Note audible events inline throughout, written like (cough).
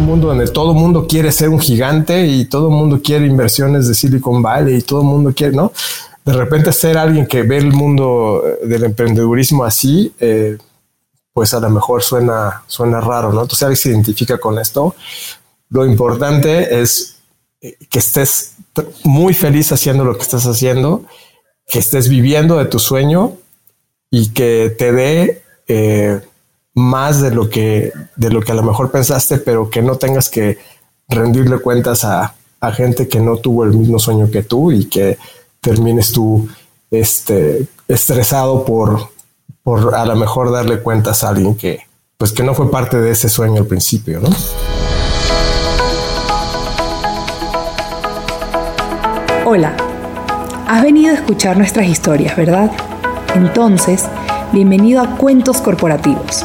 un mundo donde todo mundo quiere ser un gigante y todo mundo quiere inversiones de Silicon Valley y todo mundo quiere, ¿no? De repente ser alguien que ve el mundo del emprendedurismo así, eh, pues a lo mejor suena, suena raro, ¿no? Entonces alguien se identifica con esto. Lo importante es que estés muy feliz haciendo lo que estás haciendo, que estés viviendo de tu sueño y que te dé eh, más de lo que de lo que a lo mejor pensaste, pero que no tengas que rendirle cuentas a, gente que no tuvo el mismo sueño que tú y que termines tú este, estresado por, por a lo mejor darle cuentas a alguien que pues que no fue parte de ese sueño al principio, ¿no? Hola, has venido a escuchar nuestras historias, ¿verdad? Entonces, bienvenido a Cuentos Corporativos,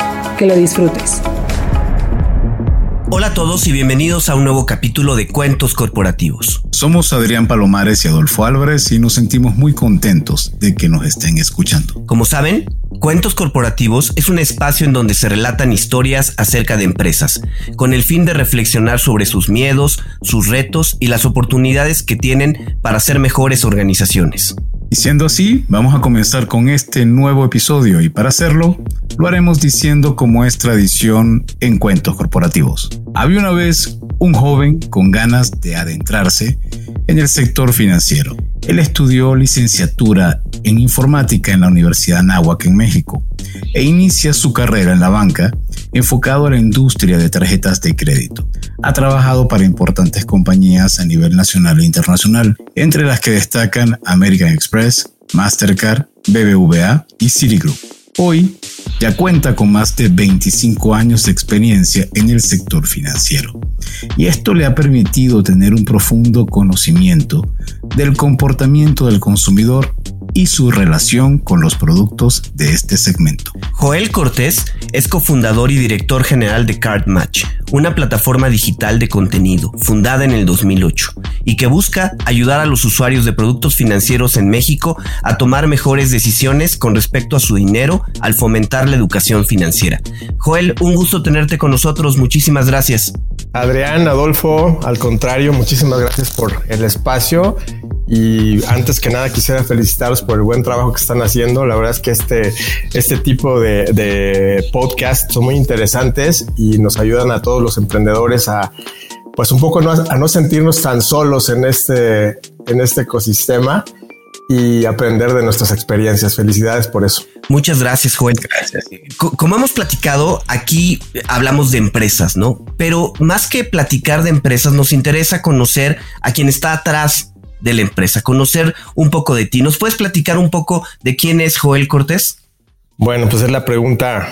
Que lo disfrutes. Hola a todos y bienvenidos a un nuevo capítulo de Cuentos Corporativos. Somos Adrián Palomares y Adolfo Álvarez y nos sentimos muy contentos de que nos estén escuchando. Como saben, Cuentos Corporativos es un espacio en donde se relatan historias acerca de empresas, con el fin de reflexionar sobre sus miedos, sus retos y las oportunidades que tienen para ser mejores organizaciones. Y siendo así, vamos a comenzar con este nuevo episodio y para hacerlo, lo haremos diciendo como es tradición en cuentos corporativos. Había una vez un joven con ganas de adentrarse en el sector financiero. Él estudió licenciatura en informática en la Universidad Anáhuac en México e inicia su carrera en la banca enfocado a la industria de tarjetas de crédito. Ha trabajado para importantes compañías a nivel nacional e internacional, entre las que destacan American Express, Mastercard, BBVA y Citigroup. Hoy ya cuenta con más de 25 años de experiencia en el sector financiero y esto le ha permitido tener un profundo conocimiento del comportamiento del consumidor y su relación con los productos de este segmento. Joel Cortés es cofundador y director general de CardMatch, una plataforma digital de contenido fundada en el 2008 y que busca ayudar a los usuarios de productos financieros en México a tomar mejores decisiones con respecto a su dinero al fomentar la educación financiera. Joel, un gusto tenerte con nosotros, muchísimas gracias. Adrián, Adolfo, al contrario, muchísimas gracias por el espacio y antes que nada quisiera felicitaros por el buen trabajo que están haciendo. La verdad es que este, este tipo de, de podcasts son muy interesantes y nos ayudan a todos los emprendedores a, pues un poco a no sentirnos tan solos en este, en este ecosistema y aprender de nuestras experiencias. Felicidades por eso. Muchas gracias, Joel. Gracias. Como hemos platicado, aquí hablamos de empresas, ¿no? Pero más que platicar de empresas, nos interesa conocer a quien está atrás de la empresa, conocer un poco de ti. ¿Nos puedes platicar un poco de quién es Joel Cortés? Bueno, pues es la pregunta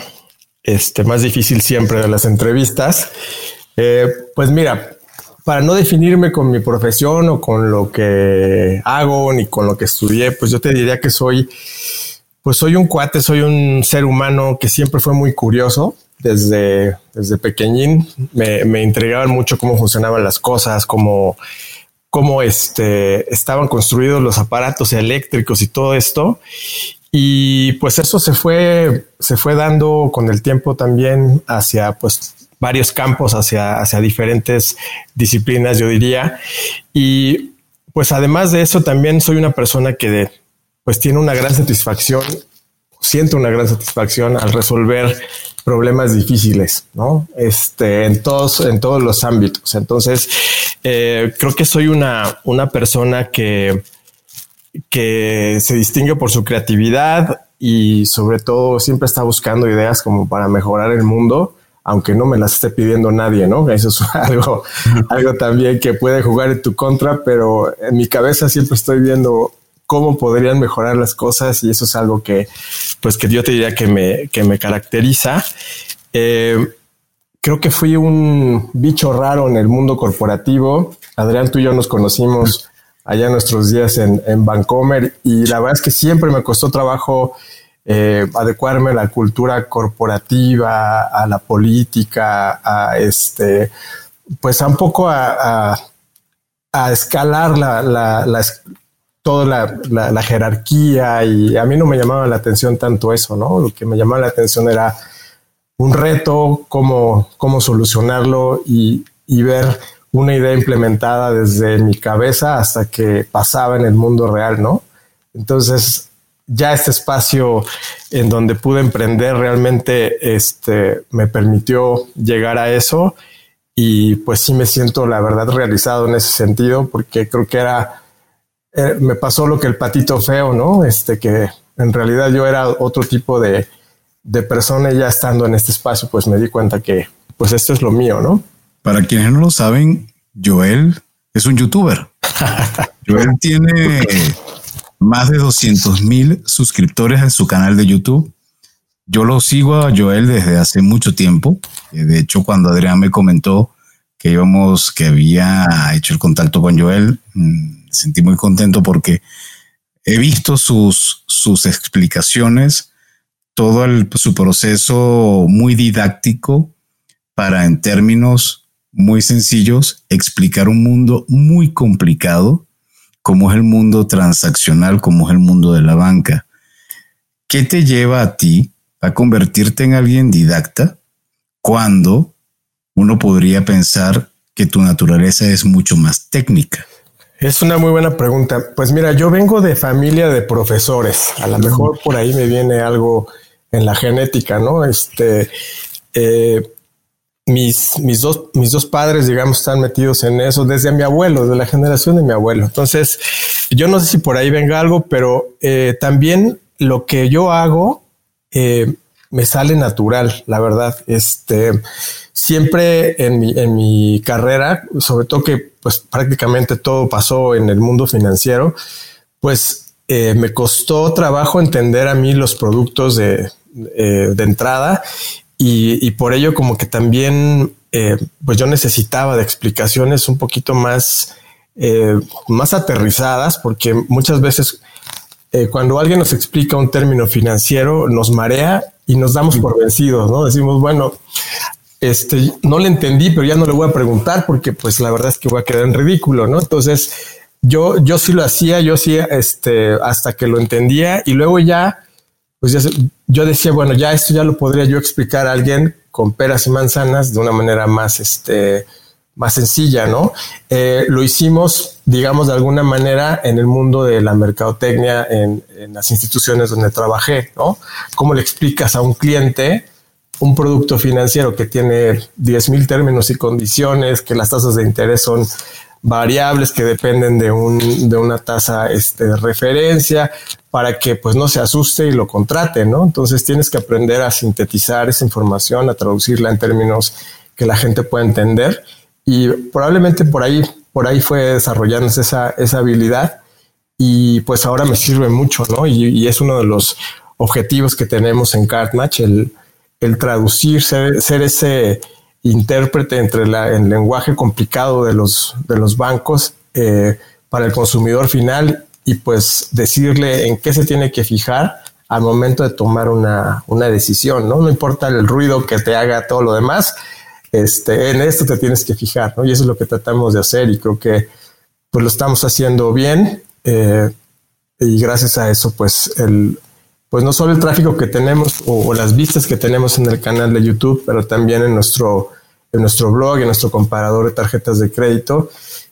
este, más difícil siempre de las entrevistas. Eh, pues mira, para no definirme con mi profesión o con lo que hago ni con lo que estudié, pues yo te diría que soy, pues soy un cuate, soy un ser humano que siempre fue muy curioso. Desde, desde pequeñín me, me intrigaban mucho cómo funcionaban las cosas, cómo cómo este, estaban construidos los aparatos eléctricos y todo esto. Y pues eso se fue, se fue dando con el tiempo también hacia pues varios campos, hacia, hacia diferentes disciplinas, yo diría. Y pues además de eso también soy una persona que pues tiene una gran satisfacción, siento una gran satisfacción al resolver problemas difíciles, ¿no? Este, en todos, en todos los ámbitos. Entonces, eh, creo que soy una, una persona que, que se distingue por su creatividad y sobre todo siempre está buscando ideas como para mejorar el mundo, aunque no me las esté pidiendo nadie, ¿no? Eso es (laughs) algo, algo también que puede jugar en tu contra, pero en mi cabeza siempre estoy viendo cómo podrían mejorar las cosas y eso es algo que, pues que yo te diría que me, que me caracteriza. Eh, creo que fui un bicho raro en el mundo corporativo. Adrián, tú y yo nos conocimos allá nuestros días en, en Vancomer y la verdad es que siempre me costó trabajo eh, adecuarme a la cultura corporativa, a la política, a este, pues a un poco a, a, escalar la, la, toda la, la, jerarquía y a mí no me llamaba la atención tanto eso, ¿no? Lo que me llamaba la atención era un reto, cómo, cómo solucionarlo y, y ver una idea implementada desde mi cabeza hasta que pasaba en el mundo real, ¿no? Entonces, ya este espacio en donde pude emprender realmente este, me permitió llegar a eso y pues sí me siento la verdad realizado en ese sentido porque creo que era, eh, me pasó lo que el patito feo, ¿no? Este que en realidad yo era otro tipo de, de persona y ya estando en este espacio pues me di cuenta que pues esto es lo mío, ¿no? Para quienes no lo saben, Joel es un youtuber. (laughs) Joel tiene más de 200 mil suscriptores en su canal de YouTube. Yo lo sigo a Joel desde hace mucho tiempo. Eh, de hecho, cuando Adrián me comentó que íbamos, que había hecho el contacto con Joel, mm, sentí muy contento porque he visto sus, sus explicaciones, todo su proceso muy didáctico para en términos muy sencillos explicar un mundo muy complicado como es el mundo transaccional, como es el mundo de la banca. ¿Qué te lleva a ti a convertirte en alguien didacta cuando uno podría pensar que tu naturaleza es mucho más técnica? Es una muy buena pregunta. Pues mira, yo vengo de familia de profesores. A lo mejor por ahí me viene algo en la genética, ¿no? Este, eh, mis, mis, dos, mis dos padres, digamos, están metidos en eso desde mi abuelo, de la generación de mi abuelo. Entonces, yo no sé si por ahí venga algo, pero eh, también lo que yo hago eh, me sale natural, la verdad. Este, siempre en mi, en mi carrera, sobre todo que pues prácticamente todo pasó en el mundo financiero, pues eh, me costó trabajo entender a mí los productos de, de entrada y, por ello como que también eh, pues yo necesitaba de explicaciones un poquito más, eh, más aterrizadas, porque muchas veces eh, cuando alguien nos explica un término financiero nos marea y nos damos por vencidos, ¿no? Decimos, bueno, este, no le entendí, pero ya no le voy a preguntar porque pues la verdad es que voy a quedar en ridículo, ¿no? Entonces yo, yo sí lo hacía, yo sí, este, hasta que lo entendía y luego ya pues yo decía, bueno, ya esto ya lo podría yo explicar a alguien con peras y manzanas de una manera más, este, más sencilla, ¿no? Eh, lo hicimos, digamos, de alguna manera en el mundo de la mercadotecnia, en, en las instituciones donde trabajé, ¿no? ¿Cómo le explicas a un cliente un producto financiero que tiene 10 mil términos y condiciones, que las tasas de interés son variables que dependen de, un, de una tasa este, de referencia para que pues no se asuste y lo contrate, ¿no? Entonces tienes que aprender a sintetizar esa información, a traducirla en términos que la gente pueda entender y probablemente por ahí, por ahí fue desarrollándose esa, esa habilidad y pues ahora me sirve mucho, ¿no? Y, es uno de los objetivos que tenemos en CardMatch, el, el traducir, ser, ser ese intérprete entre el lenguaje complicado de los, de los bancos eh, para el consumidor final y pues decirle en qué se tiene que fijar al momento de tomar una, decisión, ¿no? No importa el ruido que te haga todo lo demás, este, en esto te tienes que fijar. Y eso es lo que tratamos de hacer y creo que pues lo estamos haciendo bien eh, y gracias a eso pues el, pues no solo el tráfico que tenemos o, las vistas que tenemos en el canal de YouTube, pero también en nuestro, en nuestro blog, en nuestro comparador de tarjetas de crédito,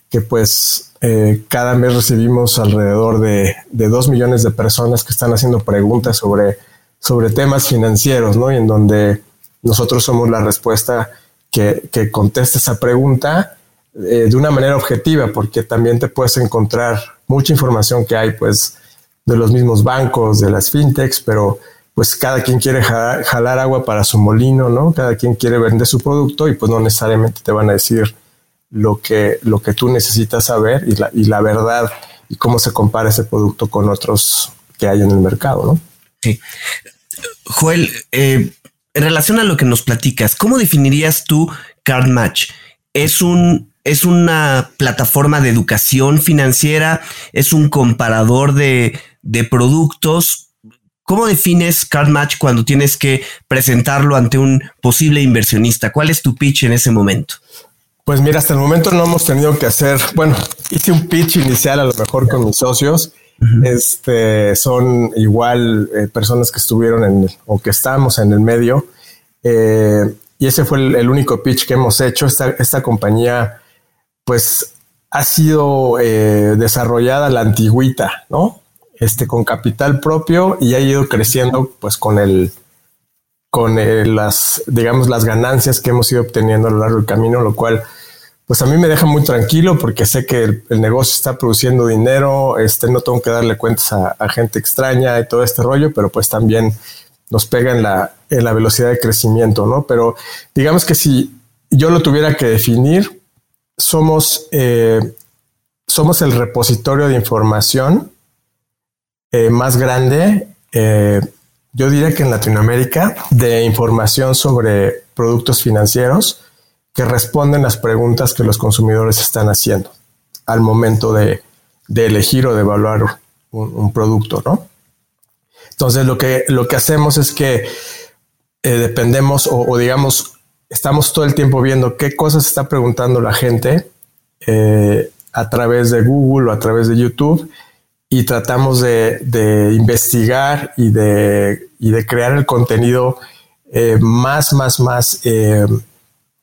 que pues eh, cada mes recibimos alrededor de, de dos millones de personas que están haciendo preguntas sobre, sobre temas financieros, ¿no? Y en donde nosotros somos la respuesta que, que contesta esa pregunta eh, de una manera objetiva, porque también te puedes encontrar mucha información que hay, pues, de los mismos bancos, de las fintechs, pero pues cada quien quiere jalar, agua para su molino, ¿no? Cada quien quiere vender su producto y pues no necesariamente te van a decir lo que, lo que tú necesitas saber y la, y la verdad y cómo se compara ese producto con otros que hay en el mercado, ¿no? Sí. Joel, eh, en relación a lo que nos platicas, ¿cómo definirías tú CardMatch? ¿Es un es una plataforma de educación financiera, es un comparador de, de productos. ¿Cómo defines CardMatch cuando tienes que presentarlo ante un posible inversionista? ¿Cuál es tu pitch en ese momento? Pues mira, hasta el momento no hemos tenido que hacer, bueno, hice un pitch inicial a lo mejor con mis socios. Este son igual eh, personas que estuvieron en o que estamos en el medio. Eh, y ese fue el, único pitch que hemos hecho. Esta, esta compañía, pues, ha sido eh, desarrollada la antigüita, ¿no? Este con capital propio y ha ido creciendo, pues, con el, con las, digamos, las ganancias que hemos ido obteniendo a lo largo del camino, lo cual pues a mí me deja muy tranquilo porque sé que el, negocio está produciendo dinero, este, no tengo que darle cuentas a, gente extraña y todo este rollo, pero pues también nos pega en la, en la velocidad de crecimiento, ¿no? Pero digamos que si yo lo tuviera que definir, somos, eh, somos el repositorio de información eh, más grande, eh, yo diría que en Latinoamérica, de información sobre productos financieros que responden las preguntas que los consumidores están haciendo al momento de, elegir o de evaluar un, producto, ¿no? Entonces lo que, lo que hacemos es que eh, dependemos o, digamos, estamos todo el tiempo viendo qué cosas está preguntando la gente a través de Google o a través de YouTube y tratamos de, investigar y de, de, crear el contenido eh, más, más, más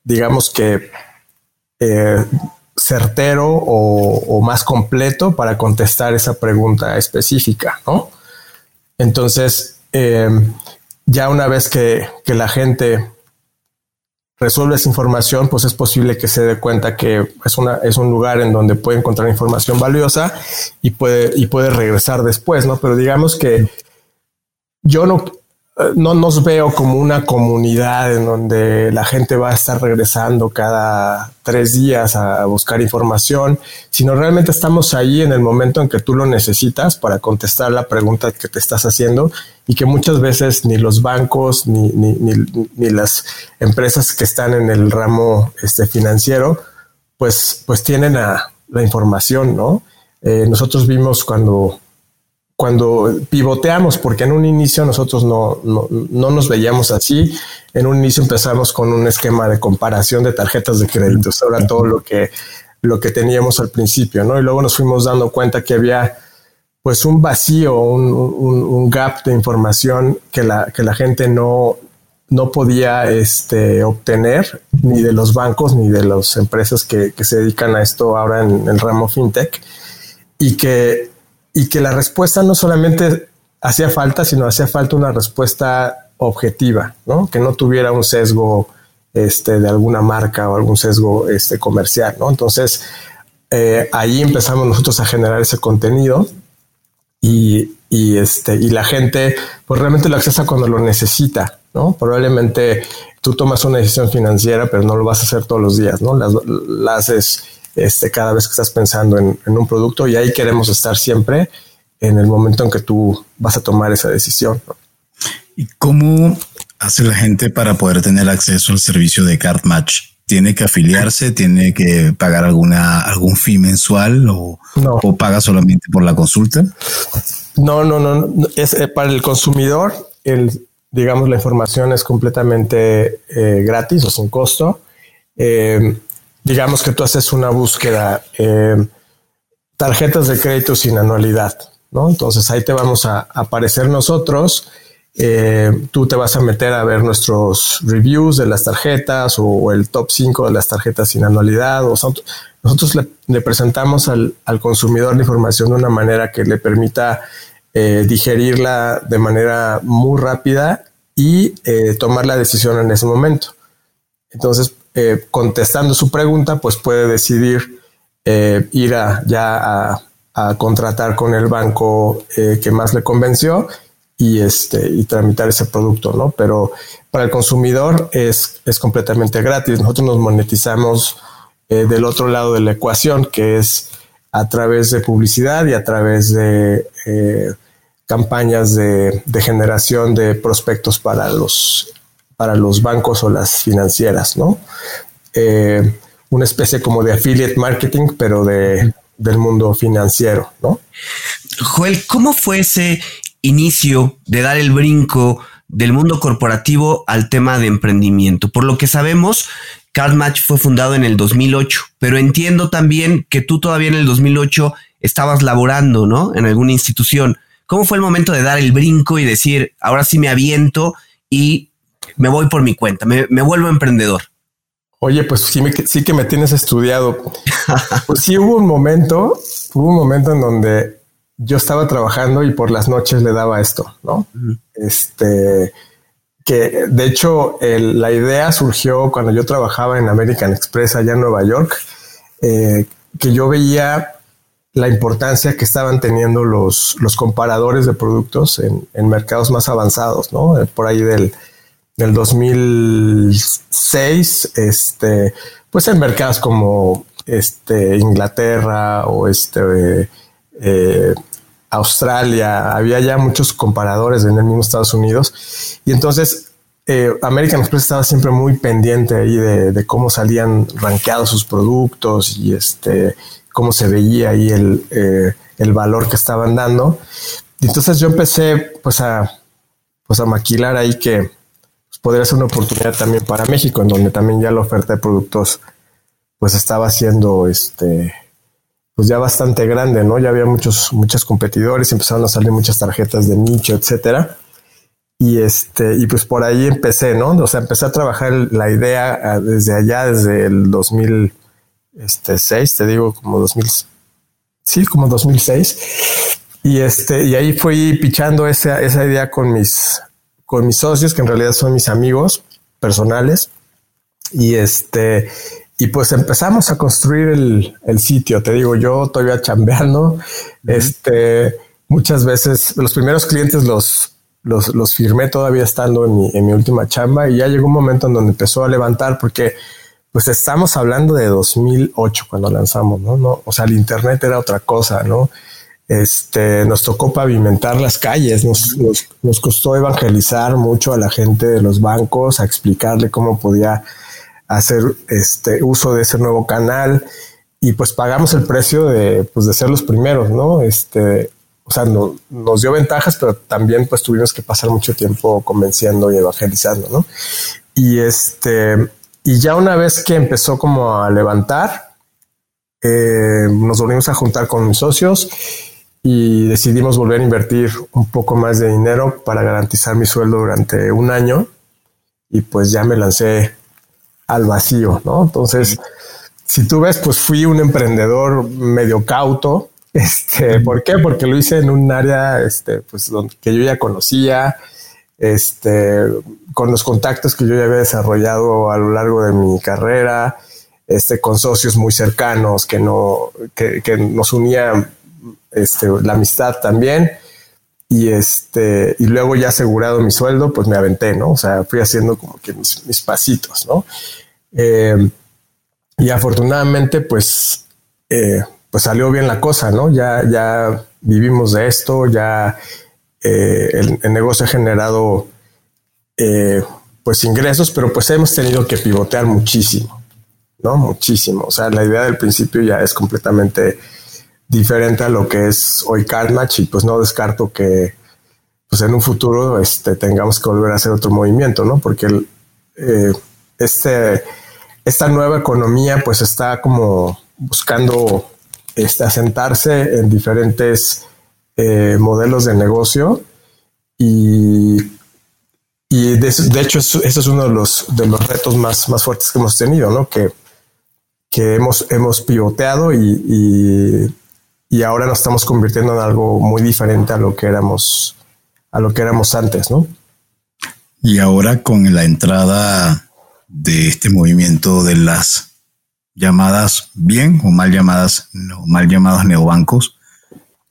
digamos que eh, certero o, más completo para contestar esa pregunta específica, ¿no? Entonces, eh, ya una vez que, la gente resuelve esa información, pues es posible que se dé cuenta que es, una, es un lugar en donde puede encontrar información valiosa y puede, y puede regresar después, ¿no? Pero digamos que yo no, no nos veo como una comunidad en donde la gente va a estar regresando cada tres días a buscar información, sino realmente estamos ahí en el momento en que tú lo necesitas para contestar la pregunta que te estás haciendo y que muchas veces ni los bancos ni, ni, las empresas que están en el ramo este, financiero, pues, pues tienen la información, ¿no? Eh, nosotros vimos cuando cuando pivoteamos, porque en un inicio nosotros no, no, no, nos veíamos así. En un inicio empezamos con un esquema de comparación de tarjetas de crédito, sobre todo lo que, lo que teníamos al principio, ¿no? Y luego nos fuimos dando cuenta que había pues un vacío, un, un, gap de información que la, que la gente no, no podía este, obtener ni de los bancos ni de las empresas que, que se dedican a esto ahora en el ramo fintech y que y que la respuesta no solamente hacía falta, sino hacía falta una respuesta objetiva, ¿no? Que no tuviera un sesgo este, de alguna marca o algún sesgo este, comercial, ¿no? Entonces, eh, ahí empezamos nosotros a generar ese contenido y, y, este, y la gente pues realmente lo accesa cuando lo necesita, ¿no? Probablemente tú tomas una decisión financiera, pero no lo vas a hacer todos los días, ¿no? La haces este, cada vez que estás pensando en, un producto y ahí queremos estar siempre en el momento en que tú vas a tomar esa decisión. ¿Y cómo hace la gente para poder tener acceso al servicio de Card Match? ¿Tiene que afiliarse? ¿Tiene que pagar alguna, algún fee mensual o, o paga solamente por la consulta? No, no, no. Es eh, para el consumidor. El, digamos, la información es completamente eh, gratis o sin costo. Eh, digamos que tú haces una búsqueda, eh, tarjetas de crédito sin anualidad, ¿no? Entonces ahí te vamos a aparecer nosotros. Eh, tú te vas a meter a ver nuestros reviews de las tarjetas o, el top 5 de las tarjetas sin anualidad. Nosotros, le, presentamos al, consumidor la información de una manera que le permita eh, digerirla de manera muy rápida y tomar la decisión en ese momento. Entonces, eh, contestando su pregunta, pues puede decidir eh, ir a, ya a, contratar con el banco eh, que más le convenció y, este, y tramitar ese producto, ¿no? Pero para el consumidor es, es completamente gratis. Nosotros nos monetizamos del otro lado de la ecuación, que es a través de publicidad y a través de campañas de, de, generación de prospectos para los para los bancos o las financieras, ¿no? Eh, una especie como de affiliate marketing, pero de, del mundo financiero, ¿no? Joel, ¿cómo fue ese inicio de dar el brinco del mundo corporativo al tema de emprendimiento? Por lo que sabemos, CardMatch fue fundado en el 2008, pero entiendo también que tú todavía en el 2008 estabas laborando, ¿no? En alguna institución. ¿Cómo fue el momento de dar el brinco y decir, ahora sí me aviento y me voy por mi cuenta, me, vuelvo emprendedor? Oye, pues sí, sí que me tienes estudiado. pues sí hubo un momento, hubo un momento en donde yo estaba trabajando y por las noches le daba esto, ¿no? Este, que de hecho la idea surgió cuando yo trabajaba en American Express allá en Nueva York, eh, que yo veía la importancia que estaban teniendo los, los comparadores de productos en, en mercados más avanzados, ¿no? Por ahí del, del 2006, este, pues en mercados como este, Inglaterra o este, eh, Australia, había ya muchos comparadores en el mismo Estados Unidos. Y entonces eh, American Express estaba siempre muy pendiente ahí de, cómo salían rankeados sus productos y este cómo se veía ahí el, eh, el valor que estaban dando. Y entonces yo empecé pues a, pues a maquilar ahí que podría ser una oportunidad también para México, en donde también ya la oferta de productos pues estaba siendo este pues ya bastante grande, ¿no? Ya había muchos, muchos competidores, empezaron a salir muchas tarjetas de nicho, etcétera. Y este, y pues por ahí empecé, ¿no? O sea, empecé a trabajar la idea ah, desde allá, desde el 2000, este 6, te digo, como 2000, sí, como 2006. Y este, y ahí fui pichando esa, esa idea con mis, con mis socios, que en realidad son mis amigos personales. Y este, y pues empezamos a construir el, el sitio. Te digo, yo todavía chambeando. Este, muchas veces los primeros clientes los, los, los firmé todavía estando en mi, en mi última chamba y ya llegó un momento en donde empezó a levantar porque pues estamos hablando de 2008 cuando lanzamos, ¿no? no o sea, el Internet era otra cosa, ¿no? Este, nos tocó pavimentar las calles, nos, nos, costó evangelizar mucho a la gente de los bancos, a explicarle cómo podía hacer este uso de ese nuevo canal y pues pagamos el precio de, pues, de ser los primeros, ¿no? Este, o sea, no, nos dio ventajas, pero también pues tuvimos que pasar mucho tiempo convenciendo y evangelizando, ¿no? Y este, y ya una vez que empezó como a levantar, eh, nos volvimos a juntar con mis socios y decidimos volver a invertir un poco más de dinero para garantizar mi sueldo durante un año. Y pues ya me lancé al vacío, ¿no? Entonces, si tú ves, pues fui un emprendedor medio cauto. (laughs) Este, ¿por qué? Porque lo hice en un área, este, pues que yo ya conocía, este, con los contactos que yo ya había desarrollado a lo largo de mi carrera, este, con socios muy cercanos que, no, que, nos unía este, la amistad también. Y este, y luego ya asegurado mi sueldo, pues me aventé, ¿no? O sea, fui haciendo como que mis, pasitos, ¿no? Eh, y afortunadamente, pues, eh, pues salió bien la cosa, ¿no? Ya, ya vivimos de esto, ya eh, el, negocio ha generado pues ingresos, pero pues hemos tenido que pivotear muchísimo, ¿no? Muchísimo. O sea, la idea del principio ya es completamente diferente a lo que es hoy CardMatch y pues no descarto que pues en un futuro este, tengamos que volver a hacer otro movimiento, ¿no? Porque eh, este, esta nueva economía pues está como buscando este, asentarse en diferentes eh, modelos de negocio y, y de, hecho eso, es uno de los, de los retos más, más fuertes que hemos tenido, ¿no? Que, que hemos, hemos pivoteado y, ahora nos estamos convirtiendo en algo muy diferente a lo que éramos, a lo que éramos antes, ¿no? Y ahora con la entrada de este movimiento de las llamadas bien o mal llamadas, no, mal llamados neobancos,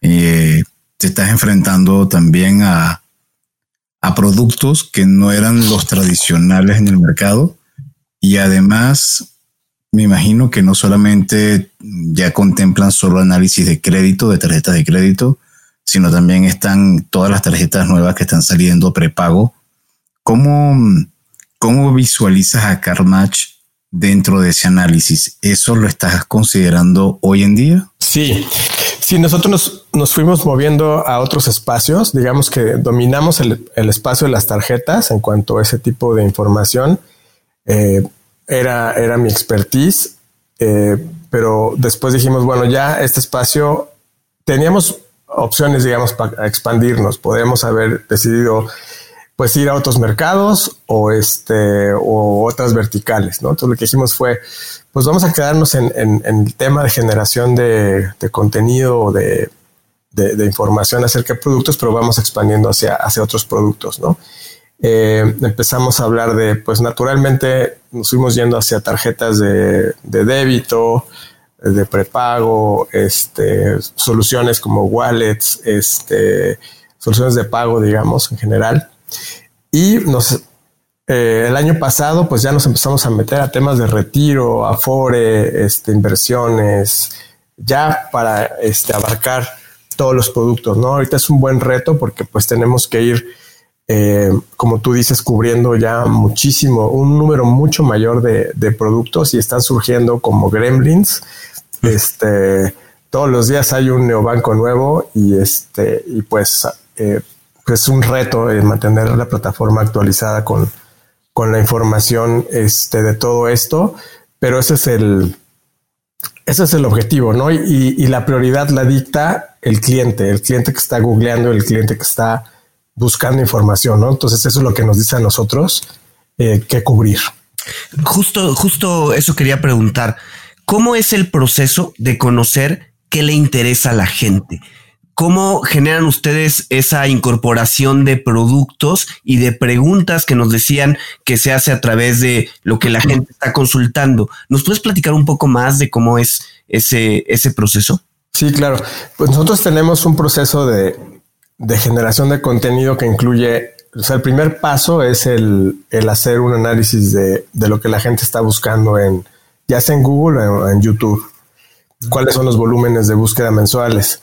eh, te estás enfrentando también a, a productos que no eran los tradicionales en el mercado y además me imagino que no solamente ya contemplan solo análisis de crédito, de tarjetas de crédito, sino también están todas las tarjetas nuevas que están saliendo prepago. ¿Cómo, ¿cómo visualizas a CarMatch dentro de ese análisis? ¿Eso lo estás considerando hoy en día? Sí, sí, nosotros nos, fuimos moviendo a otros espacios, digamos que dominamos el, espacio de las tarjetas en cuanto a ese tipo de información. Eh, era, era mi expertise, eh, pero después dijimos, bueno, ya este espacio teníamos opciones, digamos, para expandirnos. Podemos haber decidido pues ir a otros mercados o este o otras verticales, ¿no? Entonces lo que hicimos fue, pues vamos a quedarnos en, el tema de generación de, contenido o de, información acerca de productos, pero vamos expandiendo hacia, hacia otros productos, ¿no? Eh, empezamos a hablar de, pues naturalmente nos fuimos yendo hacia tarjetas de, de débito, de prepago, este, soluciones como wallets, este, soluciones de pago, digamos, en general. Y nos, eh, el año pasado, pues ya nos empezamos a meter a temas de retiro, afore, este, inversiones, ya para este, abarcar todos los productos, ¿no? Ahorita es un buen reto porque pues tenemos que ir, eh, como tú dices, cubriendo ya muchísimo, un número mucho mayor de, productos y están surgiendo como gremlins este, todos los días hay un neobanco nuevo y este, y pues, eh, pues un reto mantener la plataforma actualizada con, con la información este, de todo esto, pero ese es el, ese es el objetivo, ¿no? Y, la prioridad la dicta el cliente, el cliente que está googleando, el cliente que está buscando información, ¿no? Entonces eso es lo que nos dice a nosotros eh, que cubrir. Justo, justo eso quería preguntar. ¿Cómo es el proceso de conocer qué le interesa a la gente? ¿Cómo generan ustedes esa incorporación de productos y de preguntas que nos decían que se hace a través de lo que la gente está consultando? ¿Nos puedes platicar un poco más de cómo es ese, ese proceso? Sí, claro. Pues nosotros tenemos un proceso de, generación de contenido que incluye, o sea, el primer paso es el, hacer un análisis de, de, lo que la gente está buscando en, ya sea en Google o en YouTube. ¿Cuáles son los volúmenes de búsqueda mensuales?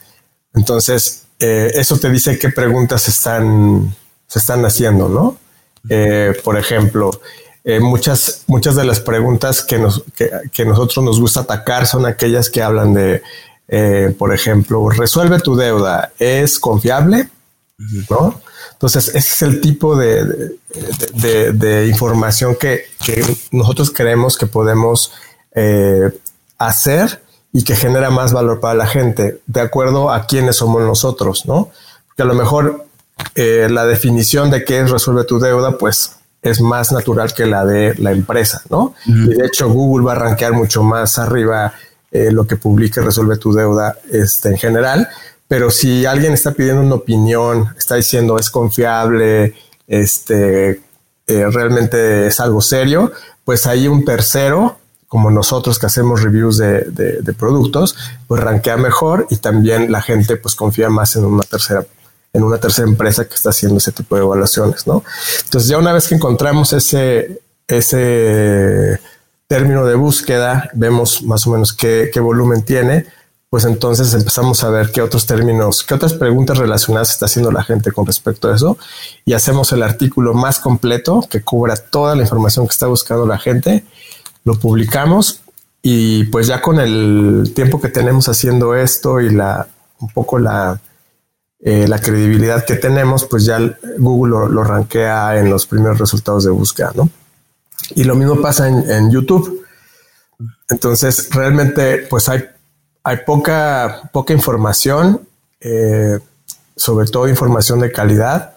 Entonces, eh, eso te dice qué preguntas están, se están haciendo, ¿no? Eh, por ejemplo, eh, muchas, muchas de las preguntas que, nos, que, nosotros nos gusta atacar son aquellas que hablan de, por ejemplo, resuelve tu deuda, ¿es confiable? ¿No? Entonces, ese es el tipo de, de, información que, que, nosotros creemos que podemos eh, hacer y que genera más valor para la gente, de acuerdo a quiénes somos nosotros, ¿no? Porque a lo mejor eh, la definición de qué es resuelve tu deuda, pues es más natural que la de la empresa, ¿no? Y de hecho Google va a rankear mucho más arriba eh, lo que publique resuelve tu deuda este, en general, pero si alguien está pidiendo una opinión, está diciendo es confiable, este, realmente es algo serio, pues hay un tercero como nosotros que hacemos reviews de, productos, pues rankea mejor y también la gente pues confía más en una tercera en una tercera empresa que está haciendo ese tipo de evaluaciones, ¿no? Entonces ya una vez que encontramos ese, ese término de búsqueda, vemos más o menos qué, volumen tiene, pues entonces empezamos a ver qué otros términos, qué otras preguntas relacionadas está haciendo la gente con respecto a eso y hacemos el artículo más completo que cubra toda la información que está buscando la gente lo publicamos y pues ya con el tiempo que tenemos haciendo esto y la un poco la, eh, credibilidad que tenemos, pues ya Google lo, lo, rankea en los primeros resultados de búsqueda, ¿no? Y lo mismo pasa en, YouTube. Entonces, realmente, pues hay, hay poca, poca información, eh, sobre todo información de calidad,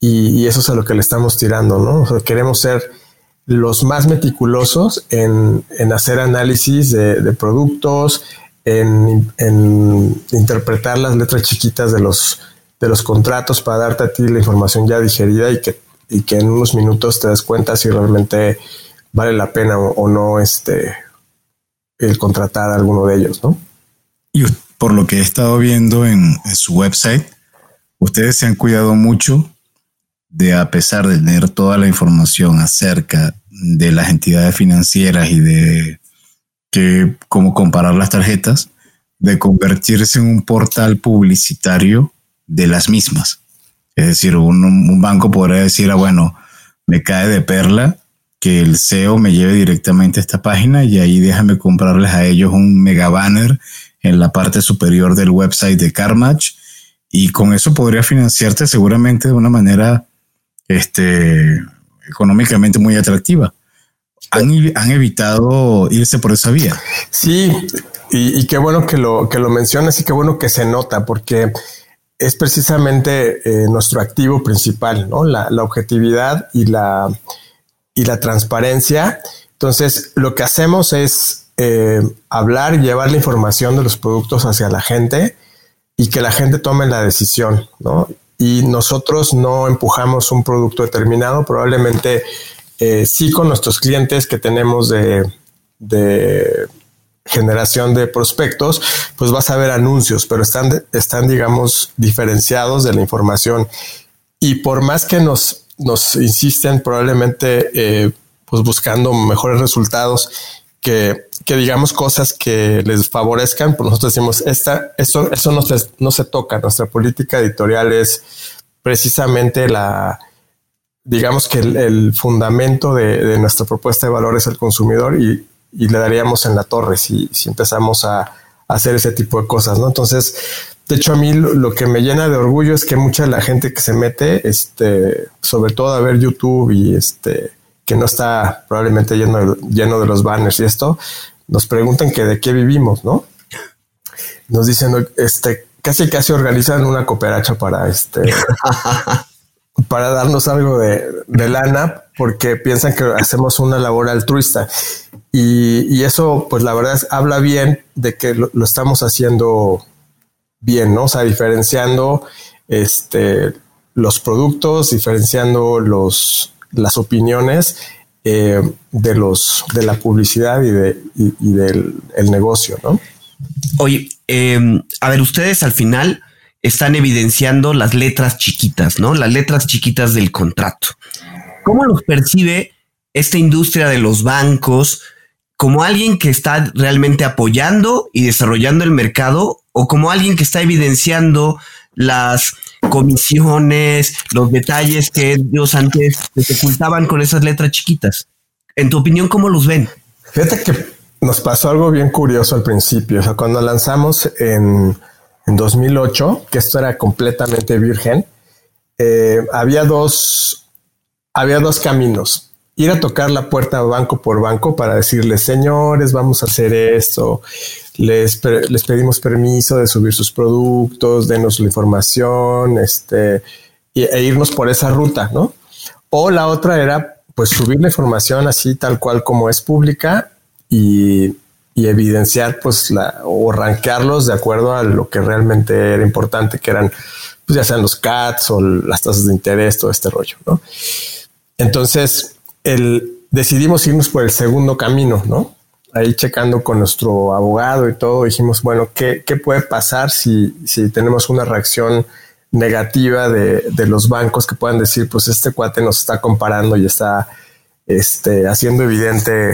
y, eso es a lo que le estamos tirando, ¿no? queremos ser los más meticulosos en, hacer análisis de, productos, en, interpretar las letras chiquitas de los, de los contratos para darte a ti la información ya digerida y que, y que en unos minutos te des cuenta si realmente vale la pena o, no este, el contratar a alguno de ellos, ¿no? Y por lo que he estado viendo en su website, ustedes se han cuidado mucho de a pesar de tener toda la información acerca de las entidades financieras y de que cómo comparar las tarjetas, de convertirse en un portal publicitario de las mismas. Es decir, un, banco podría decir, ah, bueno, me cae de perla que el SEO me lleve directamente a esta página y ahí déjame comprarles a ellos un mega banner en la parte superior del website de CarMatch y con eso podría financiarte seguramente de una manera este, económicamente muy atractiva. Han, han evitado irse por esa vía. Sí, y, qué bueno que lo, que lo mencionas y qué bueno que se nota, porque es precisamente eh, nuestro activo principal, ¿no? La, objetividad y la, y la transparencia. Entonces, lo que hacemos es eh, hablar y llevar la información de los productos hacia la gente y que la gente tome la decisión, ¿no? Y nosotros no empujamos un producto determinado, probablemente eh, sí con nuestros clientes que tenemos de, de generación de prospectos, pues vas a ver anuncios, pero están, están, digamos, diferenciados de la información. Y por más que nos, nos insisten probablemente eh, pues buscando mejores resultados que, que, digamos cosas que les favorezcan, pues nosotros decimos, esta, eso, eso no, se, no se toca. Nuestra política editorial es precisamente la, digamos que el, fundamento de, de, nuestra propuesta de valor es el consumidor y, y le daríamos en la torre si, si empezamos a, a, hacer ese tipo de cosas, ¿no? Entonces, de hecho, a mí lo, que me llena de orgullo es que mucha de la gente que se mete, este, sobre todo a ver YouTube y este, que no está probablemente lleno de, lleno de los banners y esto, nos preguntan que de qué vivimos, ¿no? Nos dicen, este, casi casi organizan una cooperacha para este, (laughs) para darnos algo de, de, lana porque piensan que hacemos una labor altruista y, eso pues la verdad es, habla bien de que lo, estamos haciendo bien, ¿no? O sea, diferenciando este, los productos, diferenciando los, las opiniones eh, de los de la publicidad y, de, y, del el negocio, ¿no? Oye, eh, a ver, ustedes al final están evidenciando las letras chiquitas, ¿no? Las letras chiquitas del contrato. ¿Cómo los percibe esta industria de los bancos como alguien que está realmente apoyando y desarrollando el mercado o como alguien que está evidenciando las comisiones, los detalles que ellos antes se ocultaban con esas letras chiquitas? En tu opinión, ¿cómo los ven? Fíjate que nos pasó algo bien curioso al principio. O sea, cuando lanzamos en en 2008, que esto era completamente virgen, eh, había dos, había dos caminos. Ir a tocar la puerta banco por banco para decirles, señores, vamos a hacer esto, les, les pedimos permiso de subir sus productos, denos la información, este, e irnos por esa ruta, ¿no? O la otra era, pues, subir la información así tal cual como es pública y evidenciar pues la, o rankearlos de acuerdo a lo que realmente era importante, que eran pues ya sean los CATs o las tasas de interés, todo este rollo, ¿no? Entonces, el, decidimos irnos por el segundo camino, ¿no? Ahí checando con nuestro abogado y todo, dijimos, bueno, ¿qué, qué puede pasar si, si tenemos una reacción negativa de, de, los bancos que puedan decir, pues este cuate nos está comparando y está este, haciendo evidente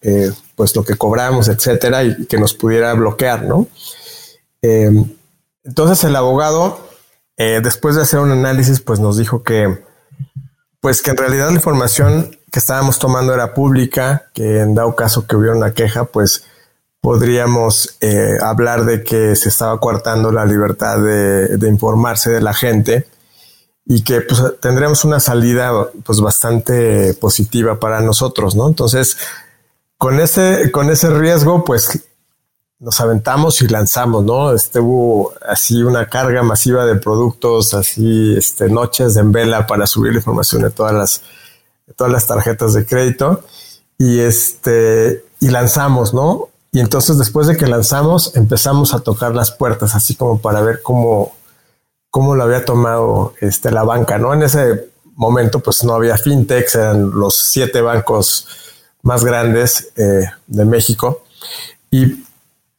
eh, pues lo que cobramos, etcétera, y, que nos pudiera bloquear, ¿no? Eh, entonces el abogado, eh, después de hacer un análisis, pues nos dijo que, pues que en realidad la información estábamos tomando era pública, que en dado caso que hubiera una queja, pues podríamos eh, hablar de que se estaba coartando la libertad de, informarse de la gente y que pues, tendríamos una salida pues bastante positiva para nosotros, ¿no? Entonces, con ese, con ese riesgo, pues nos aventamos y lanzamos, ¿no? Este hubo así una carga masiva de productos, así este, noches en vela para subir la información de todas las, todas las tarjetas de crédito y este, y lanzamos, ¿no? Y entonces después de que lanzamos empezamos a tocar las puertas, así como para ver cómo, cómo lo había tomado este, la banca, ¿no? En ese momento pues no había fintechs, eran los siete bancos más grandes eh, de México. Y,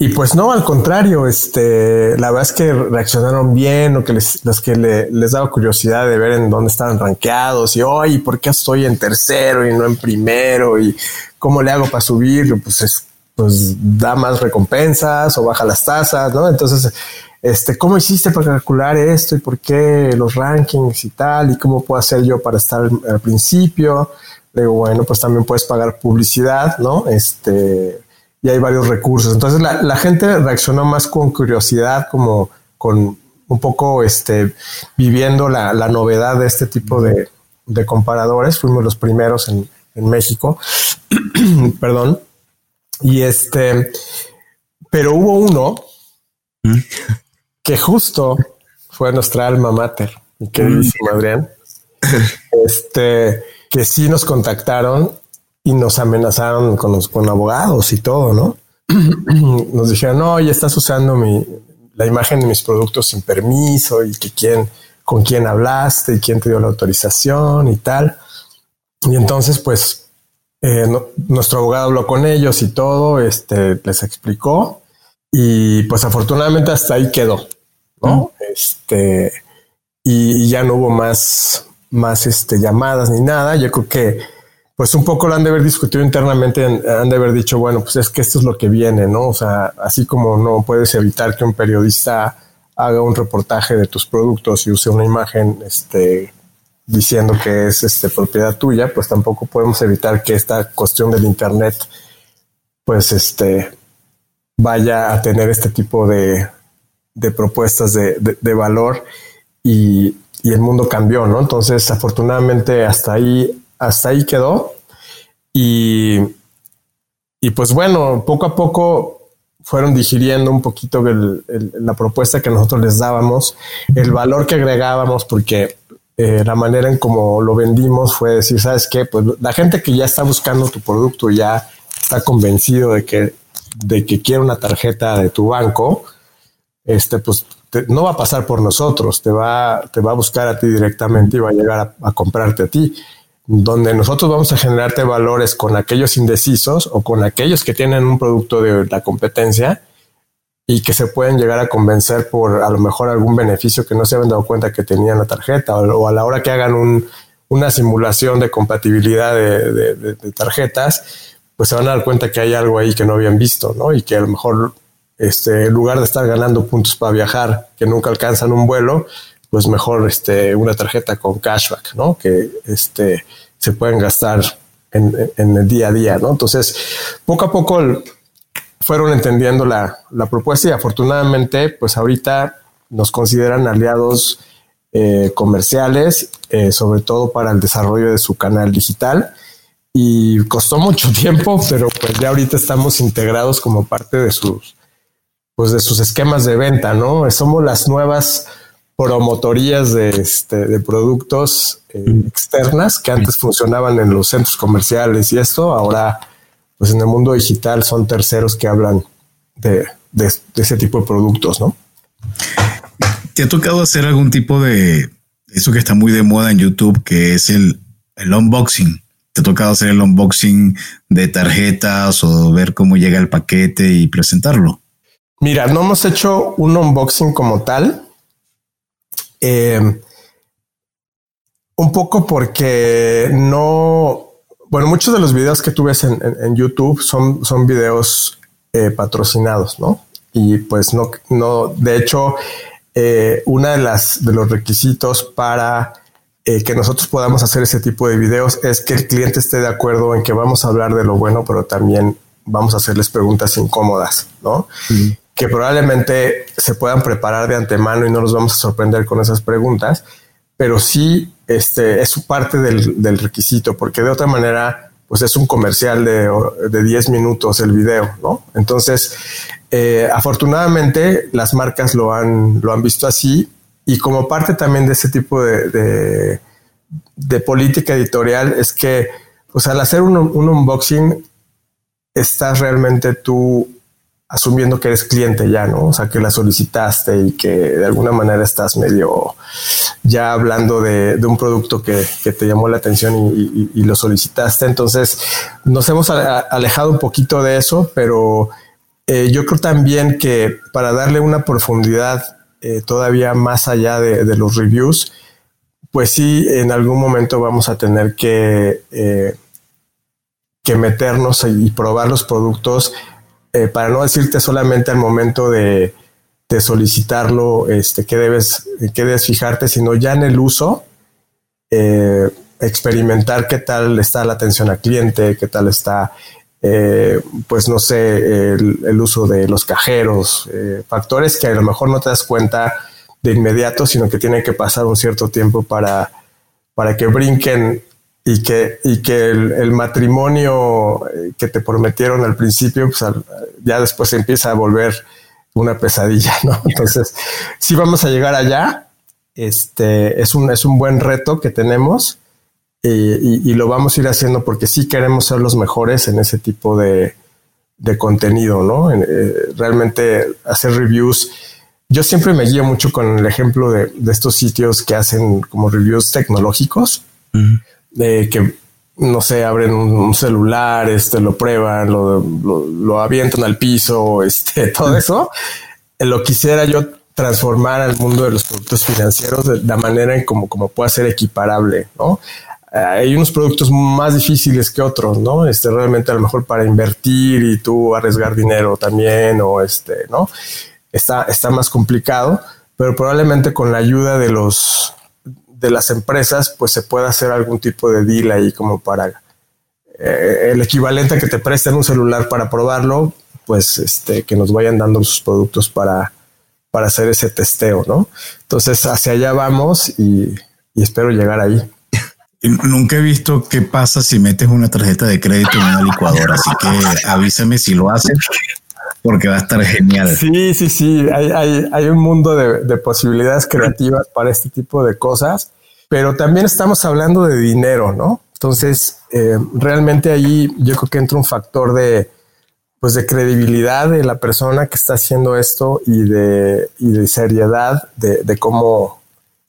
y, pues no, al contrario, este, la verdad es que reaccionaron bien, o que les, los que le, les daba curiosidad de ver en dónde estaban rankeados y, hoy ¿por qué estoy en tercero y no en primero? Y cómo le hago para subir, pues es, pues da más recompensas o baja las tasas, ¿no? Entonces, este, ¿cómo hiciste para calcular esto y por qué los rankings y tal? ¿Y cómo puedo hacer yo para estar al principio? Le digo, bueno, pues también puedes pagar publicidad, ¿no? Este, y hay varios recursos. Entonces la, gente reaccionó más con curiosidad, como con un poco este, viviendo la, novedad de este tipo de, comparadores. Fuimos los primeros en, en México. (clears throat) Perdón. Y este, pero hubo uno ¿Mm? que justo fue nuestra alma mater, mi queridísimo Adrián. Este, que sí nos contactaron y nos amenazaron con, los, con abogados y todo, ¿no? (clears throat) nos dijeron, no, ya estás usando mi, la imagen de mis productos sin permiso y que quién, con quién hablaste y quién te dio la autorización y tal. Y entonces, pues, eh, nuestro abogado habló con ellos y todo, este, les explicó y pues afortunadamente hasta ahí quedó, ¿no? Este, y, ya no hubo más, más este, llamadas ni nada. Yo creo que pues un poco lo han de haber discutido internamente, han de haber dicho, bueno, pues es que esto es lo que viene, ¿no? O sea, así como no puedes evitar que un periodista haga un reportaje de tus productos y use una imagen, este, diciendo que es este, propiedad tuya, pues tampoco podemos evitar que esta cuestión del Internet, pues este, vaya a tener este tipo de, de propuestas de, de, valor y, y, el mundo cambió, ¿no? Entonces, afortunadamente, hasta ahí, hasta ahí quedó. Y, y pues bueno, poco a poco fueron digiriendo un poquito la propuesta que nosotros les dábamos, el valor que agregábamos, porque eh, la manera en cómo lo vendimos fue decir, ¿sabes qué? Pues la gente que ya está buscando tu producto ya está convencido de que de que quiere una tarjeta de tu banco, este, pues no va a pasar por nosotros, te va, te va a buscar a ti directamente y va a llegar a, comprarte a ti. Donde nosotros vamos a generarte valores con aquellos indecisos o con aquellos que tienen un producto de la competencia y que se pueden llegar a convencer por a lo mejor algún beneficio que no se habían dado cuenta que tenían la tarjeta o, a la hora que hagan una simulación de compatibilidad de tarjetas, pues se van a dar cuenta que hay algo ahí que no habían visto, ¿no? Y que a lo mejor, este, en lugar de estar ganando puntos para viajar, que nunca alcanzan un vuelo, pues mejor este, una tarjeta con cashback, ¿no? Que este, se pueden gastar en, el día a día, ¿no? Entonces, poco a poco fueron entendiendo la, propuesta y afortunadamente, pues ahorita nos consideran aliados eh, comerciales, eh, sobre todo para el desarrollo de su canal digital y costó mucho (laughs) tiempo, pero pues ya ahorita estamos integrados como parte de sus, pues de sus esquemas de venta, ¿no? Somos las nuevas promotorías de, este, de productos eh, externas que antes funcionaban en los centros comerciales y esto ahora, pues en el mundo digital son terceros que hablan de, de, ese tipo de productos, ¿no? ¿Te ha tocado hacer algún tipo de eso que está muy de moda en YouTube, que es el, el unboxing? ¿Te ha tocado hacer el unboxing de tarjetas o ver cómo llega el paquete y presentarlo? Mira, no hemos hecho un unboxing como tal. Eh, un poco porque no, bueno, muchos de los videos que tú ves en, YouTube son, son videos eh, patrocinados, ¿no? Y pues no, no, de hecho, eh, una de las de los requisitos para eh, que nosotros podamos hacer ese tipo de videos es que el cliente esté de acuerdo en que vamos a hablar de lo bueno, pero también vamos a hacerles preguntas incómodas, ¿no? Que probablemente se puedan preparar de antemano y no los vamos a sorprender con esas preguntas, pero sí este, es parte del, del requisito, porque de otra manera, pues es un comercial de, de 10 minutos el video, ¿no? Entonces, eh, afortunadamente las marcas lo han, lo han visto así y como parte también de ese tipo de, de, política editorial es que, pues al hacer un, unboxing, estás realmente tú asumiendo que eres cliente ya, ¿no? O sea, que la solicitaste y que de alguna manera estás medio ya hablando de, un producto que, te llamó la atención y, lo solicitaste. Entonces, nos hemos alejado un poquito de eso, pero eh, yo creo también que para darle una profundidad eh, todavía más allá de, los reviews, pues sí, en algún momento vamos a tener que, eh, que meternos y probar los productos eh, para no decirte solamente al momento de, solicitarlo, este, que debes, que debes fijarte, sino ya en el uso, experimentar qué tal está la atención al cliente, qué tal está, eh, pues no sé, el, uso de los cajeros, eh, factores que a lo mejor no te das cuenta de inmediato, sino que tiene que pasar un cierto tiempo para, para que brinquen y que, y que el, matrimonio eh, que te prometieron al principio, pues ya después empieza a volver una pesadilla, ¿no? (laughs) Entonces, si vamos a llegar allá, este es un, es un buen reto que tenemos y, lo vamos a ir haciendo porque sí queremos ser los mejores en ese tipo de, de contenido, ¿no? Eh, realmente hacer reviews. Yo siempre me guío mucho con el ejemplo de, de estos sitios que hacen como reviews tecnológicos, de que no sé, abren un, celular, este, lo prueban, lo, lo, avientan al piso, (laughs) este, todo eso. Lo quisiera yo transformar al mundo de los productos financieros de la manera en como, como pueda ser equiparable, ¿no? Eh, hay unos productos más difíciles que otros, ¿no? Este, realmente a lo mejor para invertir y tú arriesgar dinero también, o este, ¿no? Está, está más complicado, pero probablemente con la ayuda de los, de las empresas, pues se puede hacer algún tipo de deal ahí como para eh, el equivalente a que te presten un celular para probarlo, pues este, que nos vayan dando sus productos para, para hacer ese testeo, ¿no? Entonces hacia allá vamos y, espero llegar ahí. Nunca he visto qué pasa si metes una tarjeta de crédito en una licuadora, así que avísame si lo haces porque va a estar genial. Sí, sí, sí, hay, un mundo de, posibilidades creativas para este tipo de cosas, pero también estamos hablando de dinero, ¿no? Entonces, eh, realmente ahí yo creo que entra un factor de, pues de credibilidad de la persona que está haciendo esto y de, y de seriedad de, cómo,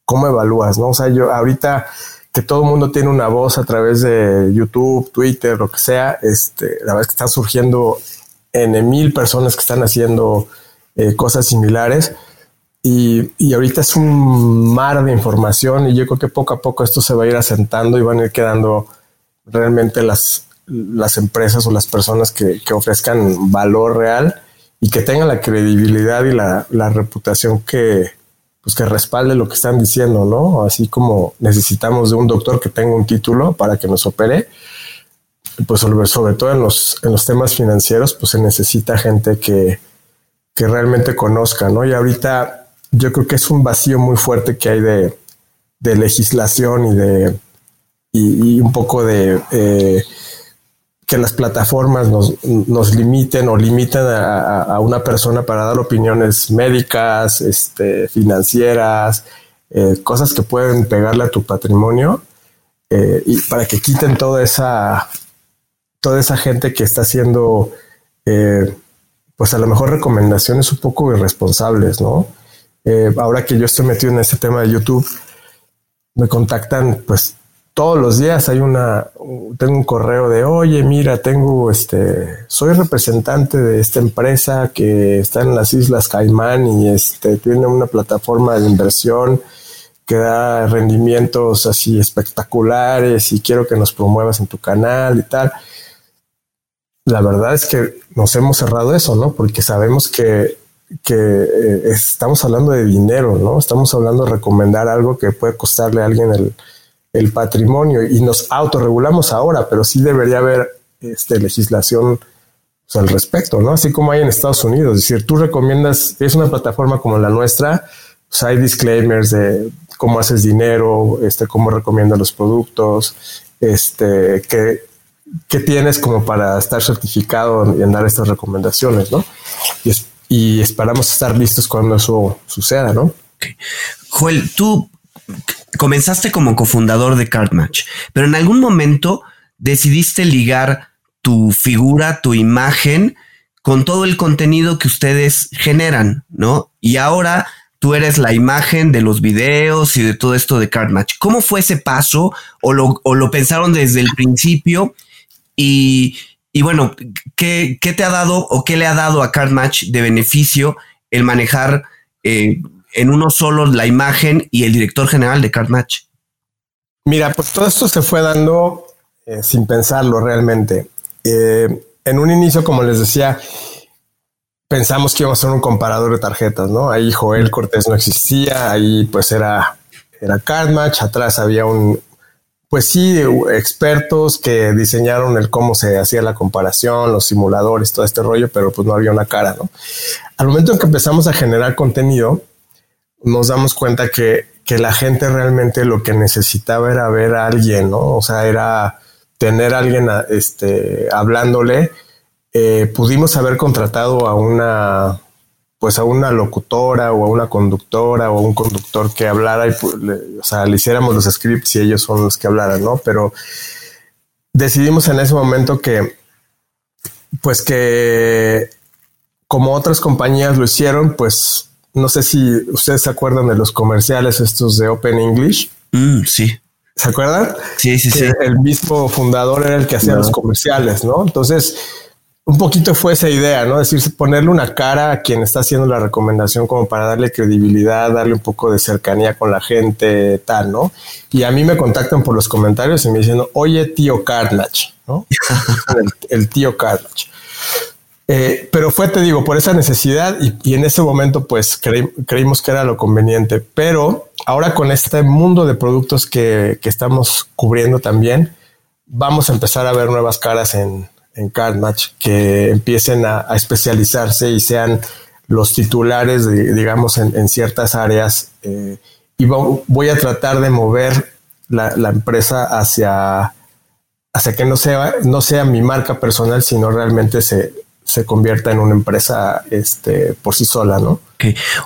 cómo evalúas, ¿no? O sea, yo ahorita que todo el mundo tiene una voz a través de YouTube, Twitter, lo que sea, este, la verdad es que están surgiendo en mil personas que están haciendo eh, cosas similares. Y, y, ahorita es un mar de información y yo creo que poco a poco esto se va a ir asentando y van a ir quedando realmente las, las empresas o las personas que, que ofrezcan valor real y que tengan la credibilidad y la, la, reputación que, pues que respalde lo que están diciendo, ¿no? Así como necesitamos de un doctor que tenga un título para que nos opere, pues sobre, sobre todo en los, en los temas financieros, pues se necesita gente que, que realmente conozca, ¿no? Y ahorita yo creo que es un vacío muy fuerte que hay de, de legislación y de y, un poco de eh, que las plataformas nos, nos limiten o limiten a, a, una persona para dar opiniones médicas, este, financieras, eh, cosas que pueden pegarle a tu patrimonio eh, y para que quiten toda esa toda esa gente que está haciendo, eh, pues a lo mejor recomendaciones un poco irresponsables, ¿no? Eh, ahora que yo estoy metido en este tema de YouTube, me contactan, pues todos los días hay una, tengo un correo de, oye, mira, tengo este, soy representante de esta empresa que está en las Islas Caimán y este, tiene una plataforma de inversión que da rendimientos así espectaculares y quiero que nos promuevas en tu canal y tal la verdad es que nos hemos cerrado eso, ¿no? Porque sabemos que, que eh, estamos hablando de dinero, ¿no? Estamos hablando de recomendar algo que puede costarle a alguien el, el patrimonio y nos autorregulamos ahora, pero sí debería haber este, legislación pues, al respecto, ¿no? Así como hay en Estados Unidos. Es decir, tú recomiendas, es una plataforma como la nuestra, pues hay disclaimers de cómo haces dinero, este, cómo recomiendas los productos, este, que ¿qué tienes como para estar certificado en dar estas recomendaciones, ¿no? Y, esperamos estar listos cuando eso suceda, ¿no? Joel, tú comenzaste como cofundador de CardMatch, pero en algún momento decidiste ligar tu figura, tu imagen con todo el contenido que ustedes generan, ¿no? Y ahora tú eres la imagen de los videos y de todo esto de CardMatch. ¿Cómo fue ese paso? ¿O lo, o lo pensaron desde el principio? Y, bueno, ¿qué, te ha dado o qué le ha dado a Card Match de beneficio el manejar eh, en uno solo la imagen y el director general de Card Match? Mira, pues todo esto se fue dando eh, sin pensarlo realmente. Eh, en un inicio, como les decía, pensamos que íbamos a ser un comparador de tarjetas, ¿no? Ahí Joel Cortés no existía, ahí pues era, era atrás había un, pues sí, expertos que diseñaron el cómo se hacía la comparación, los simuladores, todo este rollo, pero pues no había una cara, ¿no? Al momento en que empezamos a generar contenido, nos damos cuenta que, que la gente realmente lo que necesitaba era ver a alguien, ¿no? O sea, era tener a alguien este, hablándole. Eh, pudimos haber contratado a una pues a una locutora o a una conductora o a un conductor que hablara y pues, le, o sea, le hiciéramos los scripts y ellos son los que hablaran, ¿no? Pero decidimos en ese momento que, pues que como otras compañías lo hicieron, pues no sé si ustedes se acuerdan de los comerciales estos de Open English. Mm, sí. ¿Se acuerdan? Sí, sí, sí. El mismo fundador era el que hacía los comerciales, ¿no? Entonces, un poquito fue esa idea, ¿no? Es decir, ponerle una cara a quien está haciendo la recomendación como para darle credibilidad, darle un poco de cercanía con la gente, tal, ¿no? Y a mí me contactan por los comentarios y me dicen, oye, tío Carnage, ¿no? (laughs) el, tío Carnage. Eh, pero fue, te digo, por esa necesidad y, en ese momento pues creímos que era lo conveniente. Pero ahora con este mundo de productos que, que estamos cubriendo también, vamos a empezar a ver nuevas caras en, en CardMatch que empiecen a, especializarse y sean los titulares, digamos, en, ciertas áreas. Eh, y voy a tratar de mover la, empresa hacia, hacia que no sea, no sea mi marca personal, sino realmente se, se convierta en una empresa este, por sí sola, ¿no?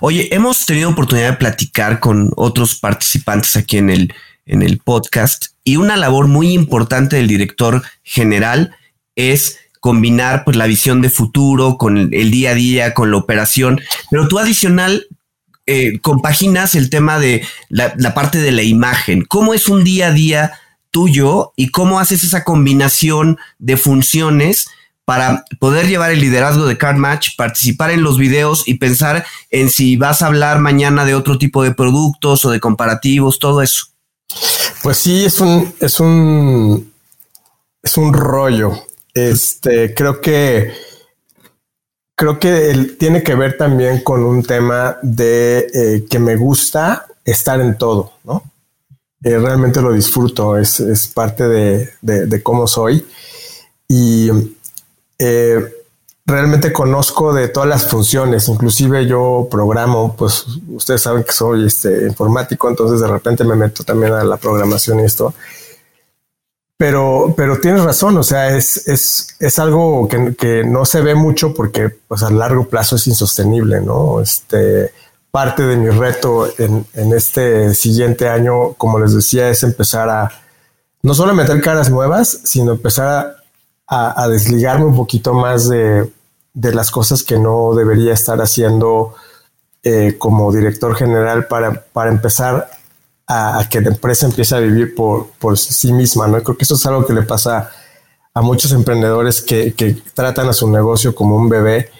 Oye, hemos tenido oportunidad de platicar con otros participantes aquí en el, en el podcast y una labor muy importante del director general es combinar pues la visión de futuro con el día a día, con la operación, pero tú adicional eh, compaginas el tema de la, parte de la imagen. ¿Cómo es un día a día tuyo y cómo haces esa combinación de funciones para poder llevar el liderazgo de Card Match, participar en los videos y pensar en si vas a hablar mañana de otro tipo de productos o de comparativos, todo eso? Pues sí, es un, es un, es un rollo. Este, creo que creo que tiene que ver también con un tema de eh, que me gusta estar en todo, ¿no? Eh, realmente lo disfruto, es, parte de, cómo soy y eh, realmente conozco de todas las funciones, inclusive yo programo, pues ustedes saben que soy este, informático, entonces de repente me meto también a la programación y esto. Pero, pero tienes razón, o sea, es, es, es algo que, que, no se ve mucho porque pues, a largo plazo es insostenible, ¿no? Este, parte de mi reto en, en este siguiente año, como les decía, es empezar a no solo meter caras nuevas, sino empezar a, a, desligarme un poquito más de, de, las cosas que no debería estar haciendo eh, como director general para, para empezar a, que la empresa empiece a vivir por, por sí misma, ¿no? Creo que eso es algo que le pasa a muchos emprendedores que, que tratan a su negocio como un bebé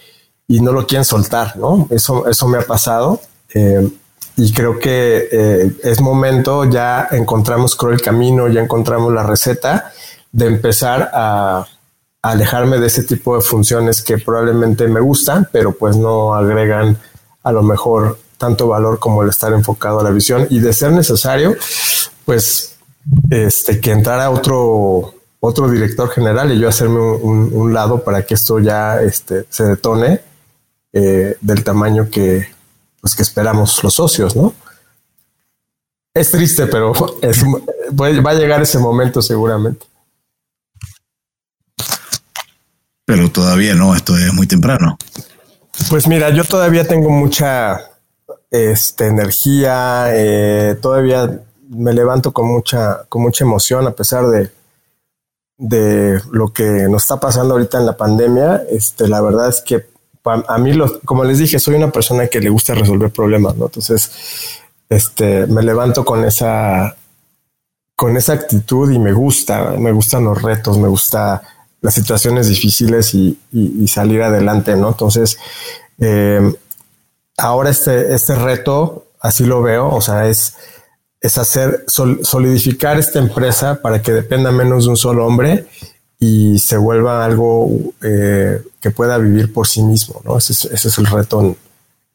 y no lo quieren soltar, ¿no? Eso, eso me ha pasado. Eh, y creo que eh, es momento, ya encontramos el camino, ya encontramos la receta de empezar a, a, alejarme de ese tipo de funciones que probablemente me gustan, pero pues no agregan a lo mejor tanto valor como el estar enfocado a la visión y de ser necesario, pues este que entrara otro otro director general y yo hacerme un, lado para que esto ya este, se detone eh, del tamaño que pues que esperamos los socios, ¿no? Es triste, pero (laughs) va a llegar ese momento seguramente. Pero todavía no, esto es muy temprano. Pues mira, yo todavía tengo mucha este, energía, eh, todavía me levanto con mucha, con mucha emoción a pesar de, de lo que nos está pasando ahorita en la pandemia. Este, la verdad es que a mí, como les dije, soy una persona que le gusta resolver problemas, ¿no? Entonces, este, me levanto con esa, con esa actitud y me gusta, me gustan los retos, me gusta las situaciones difíciles y, salir adelante, ¿no? Entonces, eh, ahora este, este reto, así lo veo, o sea, es, es hacer, solidificar esta empresa para que dependa menos de un solo hombre y se vuelva algo eh, que pueda vivir por sí mismo, ¿no? Ese es, ese es el reto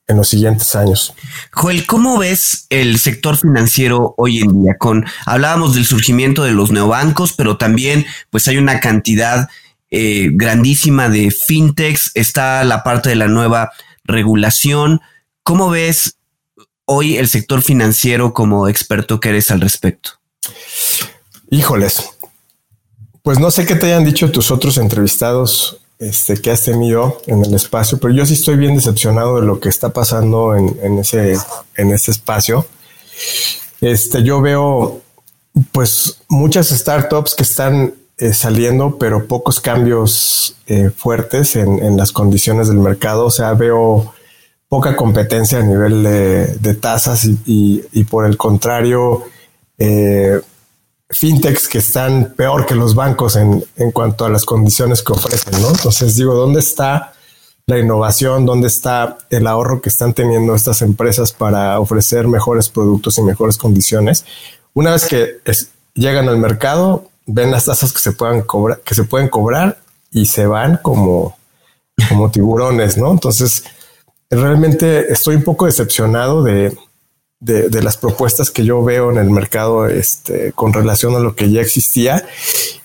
en los siguientes años. Joel, ¿cómo ves el sector financiero hoy en día? Con hablábamos del surgimiento de los neobancos, pero también pues hay una cantidad eh, grandísima de fintechs, está la parte de la nueva regulación. ¿Cómo ves hoy el sector financiero como experto que eres al respecto? Híjoles, pues no sé qué te hayan dicho tus otros entrevistados este, que has tenido en el espacio, pero yo sí estoy bien decepcionado de lo que está pasando en, ese, en ese espacio. Este, yo veo pues muchas startups que están eh, saliendo, pero pocos cambios eh, fuertes en, las condiciones del mercado. O sea, veo poca competencia a nivel de, tasas y, por el contrario, eh, fintechs que están peor que los bancos en, en cuanto a las condiciones que ofrecen, ¿no? Entonces digo, ¿dónde está la innovación? ¿Dónde está el ahorro que están teniendo estas empresas para ofrecer mejores productos y mejores condiciones? Una vez que llegan al mercado, ven las tasas que se puedan cobrar, que se pueden cobrar y se van como, como tiburones, ¿no? Entonces, realmente estoy un poco decepcionado de, de, las propuestas que yo veo en el mercado este, con relación a lo que ya existía.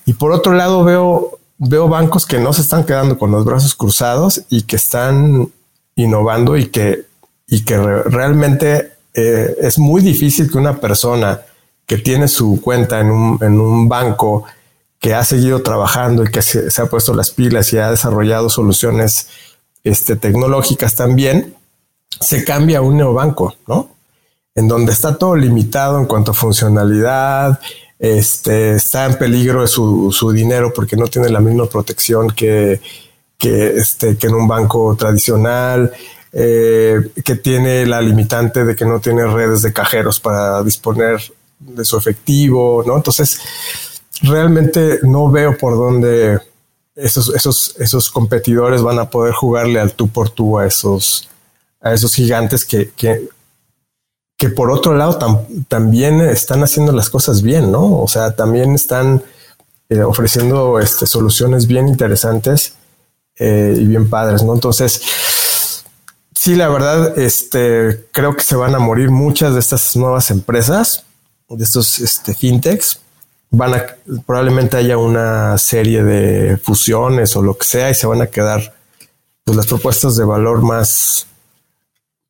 Y por otro lado, veo, veo bancos que no se están quedando con los brazos cruzados y que están innovando y que, y que realmente eh, es muy difícil que una persona que tiene su cuenta en un, en un banco que ha seguido trabajando y que se, ha puesto las pilas y ha desarrollado soluciones este, tecnológicas también, se cambia a un neobanco, ¿no? en donde está todo limitado en cuanto a funcionalidad, este, está en peligro su, su dinero porque no tiene la misma protección que, que, este, que en un banco tradicional, eh, que tiene la limitante de que no tiene redes de cajeros para disponer de su efectivo, ¿no? Entonces, realmente no veo por dónde esos, esos, esos competidores van a poder jugarle al tú por tú a esos, a esos gigantes que, que que por otro lado también están haciendo las cosas bien, ¿no? O sea, también están eh, ofreciendo este, soluciones bien interesantes eh, y bien padres, ¿no? Entonces, sí, la verdad, este, creo que se van a morir muchas de estas nuevas empresas, de estos este, fintechs. Van a, probablemente haya una serie de fusiones o lo que sea y se van a quedar pues, las propuestas de valor más,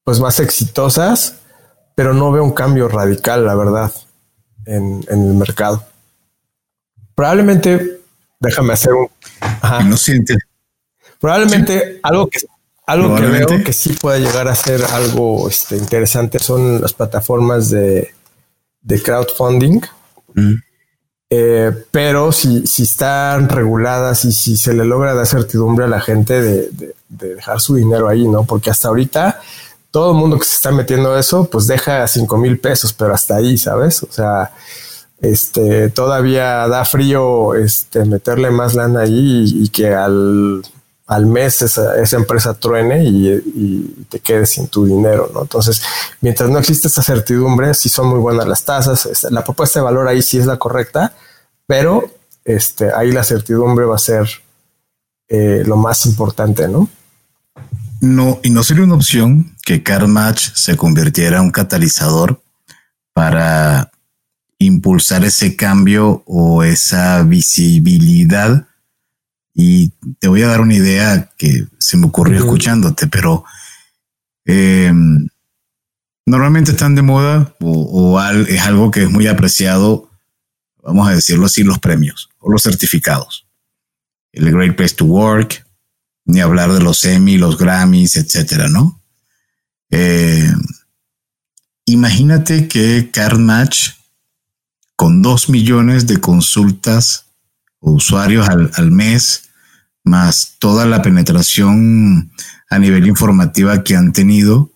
pues más exitosas pero no veo un cambio radical, la verdad, en, el mercado. Probablemente, déjame hacer un... No siente. Probablemente algo que algo que veo que sí puede llegar a ser algo este, interesante son las plataformas de, crowdfunding. Mm. Eh, pero si, si están reguladas y si se le logra dar certidumbre a la gente de, de, dejar su dinero ahí, ¿no? Porque hasta ahorita todo el mundo que se está metiendo eso, pues deja cinco mil pesos, pero hasta ahí, ¿sabes? O sea, este, todavía da frío este, meterle más lana ahí y, que al, al mes esa, esa empresa truene y, te quedes sin tu dinero, ¿no? Entonces, mientras no existe esa certidumbre, sí son muy buenas las tasas, la propuesta de valor ahí sí es la correcta, pero este, ahí la certidumbre va a ser eh, lo más importante, ¿no? No, y no sería una opción que CarMatch se convirtiera en un catalizador para impulsar ese cambio o esa visibilidad. Y te voy a dar una idea que se me ocurrió escuchándote, pero em, normalmente están de moda o, es algo que es muy apreciado, vamos a decirlo así, los premios o los certificados. El Great Place to Work, ni hablar de los Emmy, los Grammys, etcétera, ¿no? Eh, imagínate que CardMatch, con dos millones de consultas o usuarios al, al mes, más toda la penetración a nivel informativa que han tenido,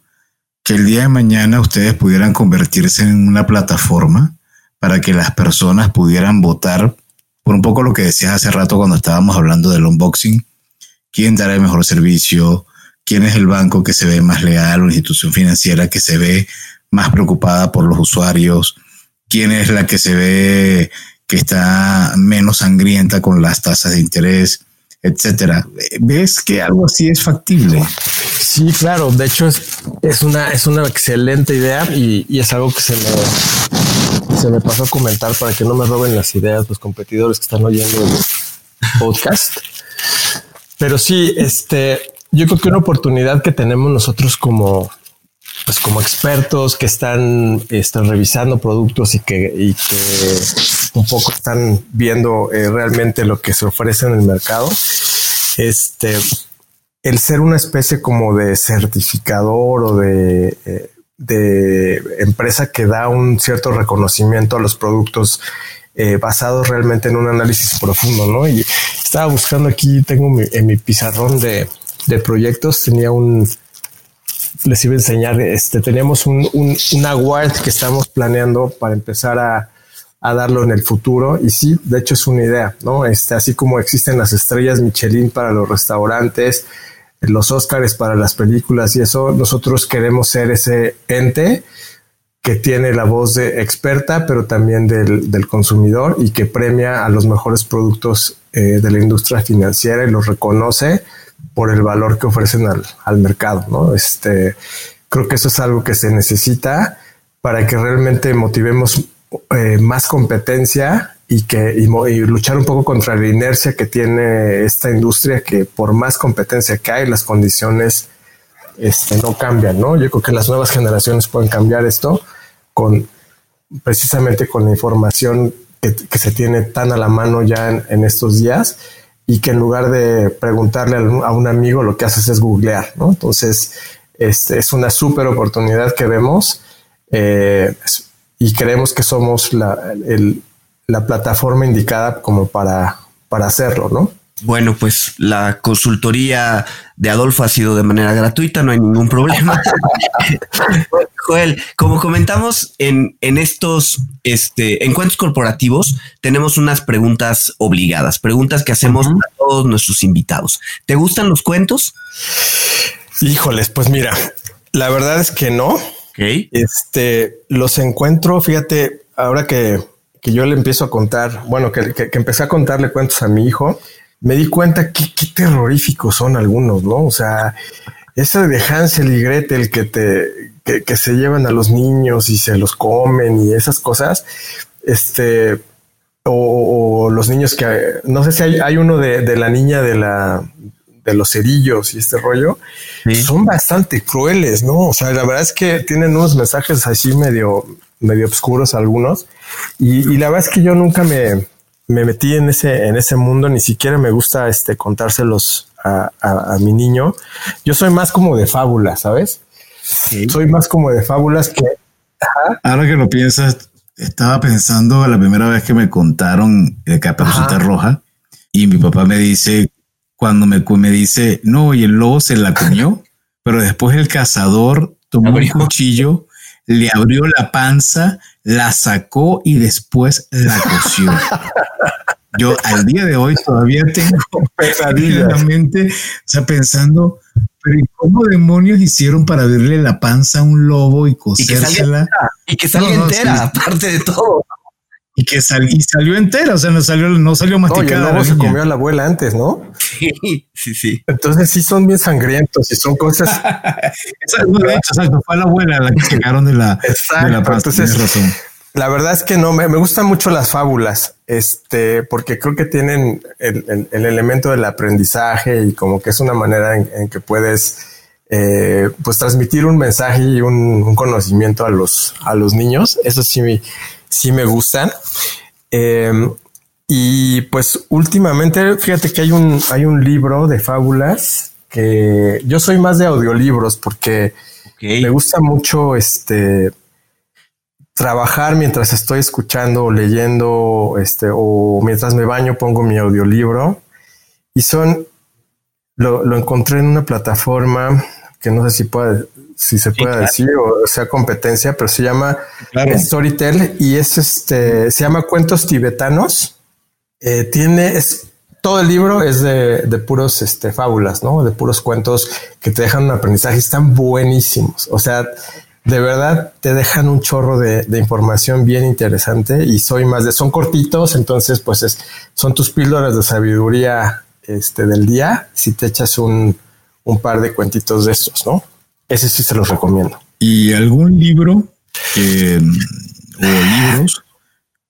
que el día de mañana ustedes pudieran convertirse en una plataforma para que las personas pudieran votar por un poco lo que decías hace rato cuando estábamos hablando del unboxing, quién dará el mejor servicio, quién es el banco que se ve más leal o institución financiera que se ve más preocupada por los usuarios, quién es la que se ve que está menos sangrienta con las tasas de interés, etcétera. ¿Ves que algo así es factible? Sí, claro. De hecho, es, Es una, es una excelente idea y, es algo que se me, se me pasó a comentar para que no me roben las ideas los competidores que están oyendo el podcast. Pero sí, este, yo creo que una oportunidad que tenemos nosotros como, pues como expertos que están, están revisando productos y que un poco están viendo eh, realmente lo que se ofrece en el mercado. Este, el ser una especie como de certificador o de, eh, de empresa que da un cierto reconocimiento a los productos eh, basados realmente en un análisis profundo, ¿no? Y estaba buscando aquí, tengo mi, en mi pizarrón de, de proyectos, tenía un, les iba a enseñar, este, teníamos un, un, un award que estamos planeando para empezar a, a darlo en el futuro. Y sí, de hecho es una idea, ¿no? Este, así como existen las estrellas Michelin para los restaurantes, los Óscares para las películas y eso, nosotros queremos ser ese ente que tiene la voz de experta, pero también del, del consumidor y que premia a los mejores productos eh, de la industria financiera y los reconoce por el valor que ofrecen al, al mercado, ¿no? Este, creo que eso es algo que se necesita para que realmente motivemos eh, más competencia y que y, y luchar un poco contra la inercia que tiene esta industria, que por más competencia que hay, las condiciones este, no cambian, ¿no? Yo creo que las nuevas generaciones pueden cambiar esto con precisamente con la información que, que se tiene tan a la mano ya en, en, estos días y que en lugar de preguntarle a un, amigo lo que haces es googlear, ¿no? Entonces, este, es una súper oportunidad que vemos eh, y creemos que somos la, el, la plataforma indicada como para, para hacerlo, ¿no? Bueno, pues la consultoría de Adolfo ha sido de manera gratuita, no hay ningún problema. (laughs) Joel, como comentamos en, en estos este, encuentros corporativos, tenemos unas preguntas obligadas, preguntas que hacemos uh -huh. a todos nuestros invitados. ¿Te gustan los cuentos? Híjoles, pues mira, la verdad es que no. Okay. Este, los encuentro, fíjate, ahora que, que yo le empiezo a contar, bueno, que, que, empecé a contarle cuentos a mi hijo, me di cuenta que qué terroríficos son algunos, ¿no? O sea, ese de Hansel y Gretel que te que, que, se llevan a los niños y se los comen y esas cosas, este o, o los niños que no sé si hay, hay uno de, de, la niña de la de los cerillos y este rollo sí. son bastante crueles, ¿no? O sea, la verdad es que tienen unos mensajes así medio medio oscuros algunos y, y la verdad es que yo nunca me me metí en ese, en ese mundo, ni siquiera me gusta este, contárselos a, a, a mi niño. Yo soy más como de fábulas, ¿sabes? Sí. Soy más como de fábulas que... Ajá. Ahora que lo piensas, estaba pensando la primera vez que me contaron de Caperucita Roja y mi papá me dice, cuando me, me dice, no, y el lobo se la comió, (laughs) pero después el cazador tomó un cuchillo, le abrió la panza, la sacó y después la coció. (laughs) Yo al día de hoy todavía tengo pesadillas en la mente, o sea, pensando, pero ¿y cómo demonios hicieron para verle la panza a un lobo y cosérsela? Y que salga no, no, entera, sí. aparte de todo. Y que sal, y salió entera, o sea, no salió, no salió masticada. No, el lobo se comió a la abuela antes, ¿no? Sí, sí, sí. Entonces sí son bien sangrientos y son cosas. (laughs) exacto, exacto, fue la abuela la que sacaron de la, exacto, de la pasta. Entonces, razón. La verdad es que no, me, me, gustan mucho las fábulas, este, porque creo que tienen el, el, el, elemento del aprendizaje y como que es una manera en, en que puedes, eh, pues transmitir un mensaje y un, un, conocimiento a los, a los niños. Eso sí, me, sí me gustan. Eh, y pues últimamente, fíjate que hay un, hay un libro de fábulas que yo soy más de audiolibros porque okay. me gusta mucho este trabajar mientras estoy escuchando o leyendo, este, o mientras me baño pongo mi audiolibro y son, lo, lo encontré en una plataforma que no sé si puede, si se sí, puede claro. decir o sea competencia, pero se llama claro. Storytel y es este, se llama Cuentos Tibetanos. Eh, tiene, es, todo el libro es de, de, puros este, fábulas, ¿no? De puros cuentos que te dejan un aprendizaje, están buenísimos. O sea, de verdad te dejan un chorro de, de, información bien interesante y soy más de, son cortitos, entonces pues es, son tus píldoras de sabiduría este, del día si te echas un, un par de cuentitos de estos, ¿no? Ese sí se los recomiendo. ¿Y algún libro que, o libros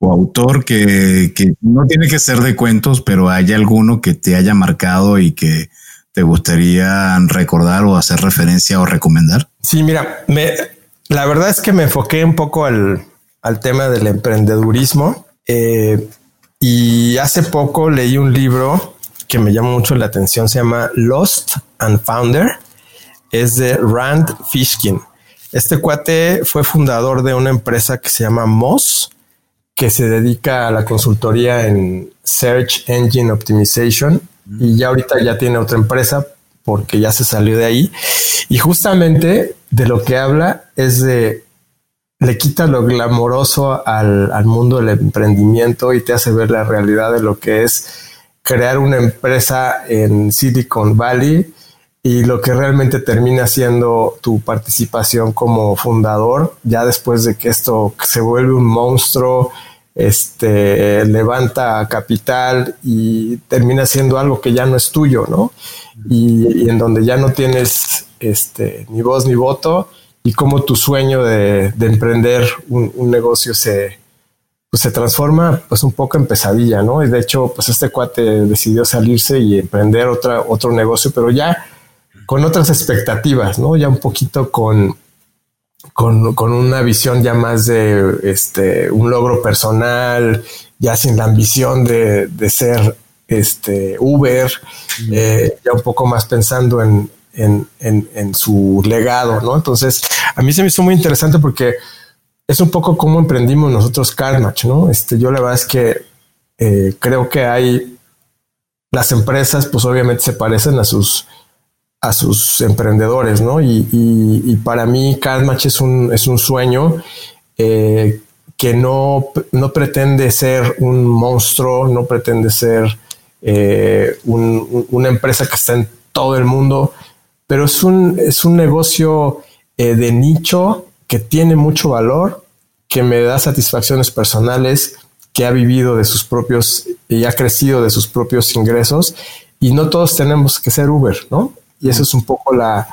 o autor que, que, no tiene que ser de cuentos, pero hay alguno que te haya marcado y que te gustaría recordar o hacer referencia o recomendar? Sí, mira, me, la verdad es que me enfoqué un poco al, al tema del emprendedurismo eh, y hace poco leí un libro que me llamó mucho la atención, se llama Lost and Founder, es de Rand Fishkin. Este cuate fue fundador de una empresa que se llama Moss, que se dedica a la consultoría en Search Engine Optimization y ya ahorita ya tiene otra empresa porque ya se salió de ahí. Y justamente de lo que habla es de le quita lo glamoroso al, al, mundo del emprendimiento y te hace ver la realidad de lo que es crear una empresa en Silicon Valley y lo que realmente termina siendo tu participación como fundador, ya después de que esto se vuelve un monstruo, este, levanta capital y termina siendo algo que ya no es tuyo, ¿no? Y, en donde ya no tienes este, ni voz ni voto y cómo tu sueño de, de emprender un, un, negocio se, pues se transforma pues un poco en pesadilla, ¿no? Y de hecho, pues este cuate decidió salirse y emprender otra, otro negocio, pero ya con otras expectativas, ¿no? Ya un poquito con, con, con, una visión ya más de este, un logro personal, ya sin la ambición de, de ser este, Uber, eh, ya un poco más pensando en, en, en, en, su legado, ¿no? Entonces, a mí se me hizo muy interesante porque es un poco como emprendimos nosotros Carnage, ¿no? Este, yo la verdad es que eh, creo que hay las empresas, pues obviamente se parecen a sus a sus emprendedores, ¿no? Y, y, y para mí Carnage es un, es un sueño eh, que no, no pretende ser un monstruo, no pretende ser eh, un, una empresa que está en todo el mundo, pero es un, es un negocio eh, de nicho que tiene mucho valor, que me da satisfacciones personales, que ha vivido de sus propios y ha crecido de sus propios ingresos. Y no todos tenemos que ser Uber, ¿no? Y eso es un poco la,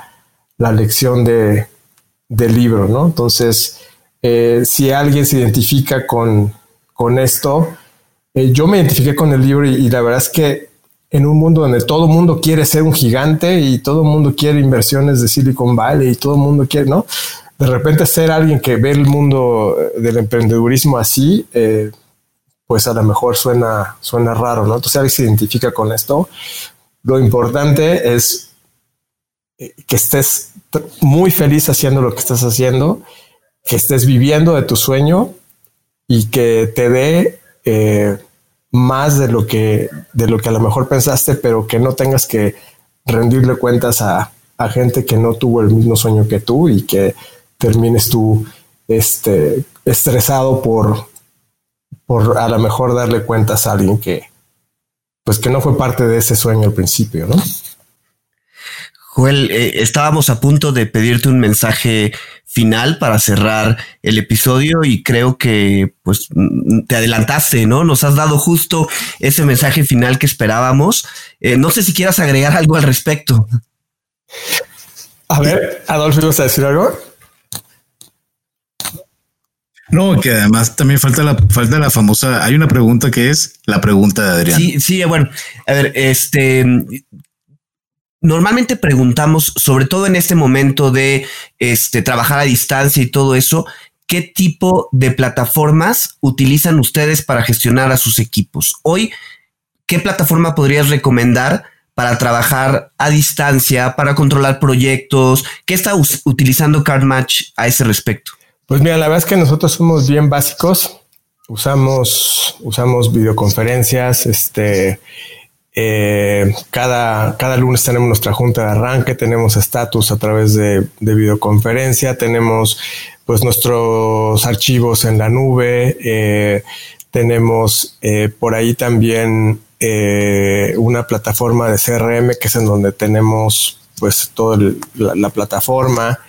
la lección de, del libro, ¿no? Entonces, eh, si alguien se identifica con, con esto, eh, yo me identifiqué con el libro y, y la verdad es que en un mundo donde todo el mundo quiere ser un gigante y todo el mundo quiere inversiones de Silicon Valley y todo el mundo quiere, ¿no? De repente ser alguien que ve el mundo del emprendedurismo así, eh, pues a lo mejor suena, suena raro, ¿no? Entonces alguien se identifica con esto. Lo importante es que estés muy feliz haciendo lo que estás haciendo, que estés viviendo de tu sueño y que te dé eh, más de lo que de lo que a lo mejor pensaste, pero que no tengas que rendirle cuentas a, a gente que no tuvo el mismo sueño que tú y que termines tú este, estresado por, por a lo mejor darle cuentas a alguien que, pues que no fue parte de ese sueño al principio, ¿no? Joel, eh, estábamos a punto de pedirte un mensaje final para cerrar el episodio y creo que pues te adelantaste, ¿no? Nos has dado justo ese mensaje final que esperábamos. Eh, no sé si quieras agregar algo al respecto. A ver, Adolfo, ¿vas a decir algo? No, que además también falta la, falta la famosa, hay una pregunta que es la pregunta de Adrián. Sí, sí, bueno, a ver, este, normalmente preguntamos, sobre todo en este momento de este, trabajar a distancia y todo eso, ¿qué tipo de plataformas utilizan ustedes para gestionar a sus equipos? Hoy, ¿qué plataforma podrías recomendar para trabajar a distancia, para controlar proyectos? ¿Qué está utilizando CardMatch a ese respecto? Pues mira, la verdad es que nosotros somos bien básicos. Usamos, usamos videoconferencias, este, eh, cada, cada lunes tenemos nuestra junta de arranque, tenemos estatus a través de, de, videoconferencia, tenemos pues nuestros archivos en la nube, eh, tenemos eh, por ahí también una plataforma de CRM que es en donde tenemos pues toda la, la, plataforma.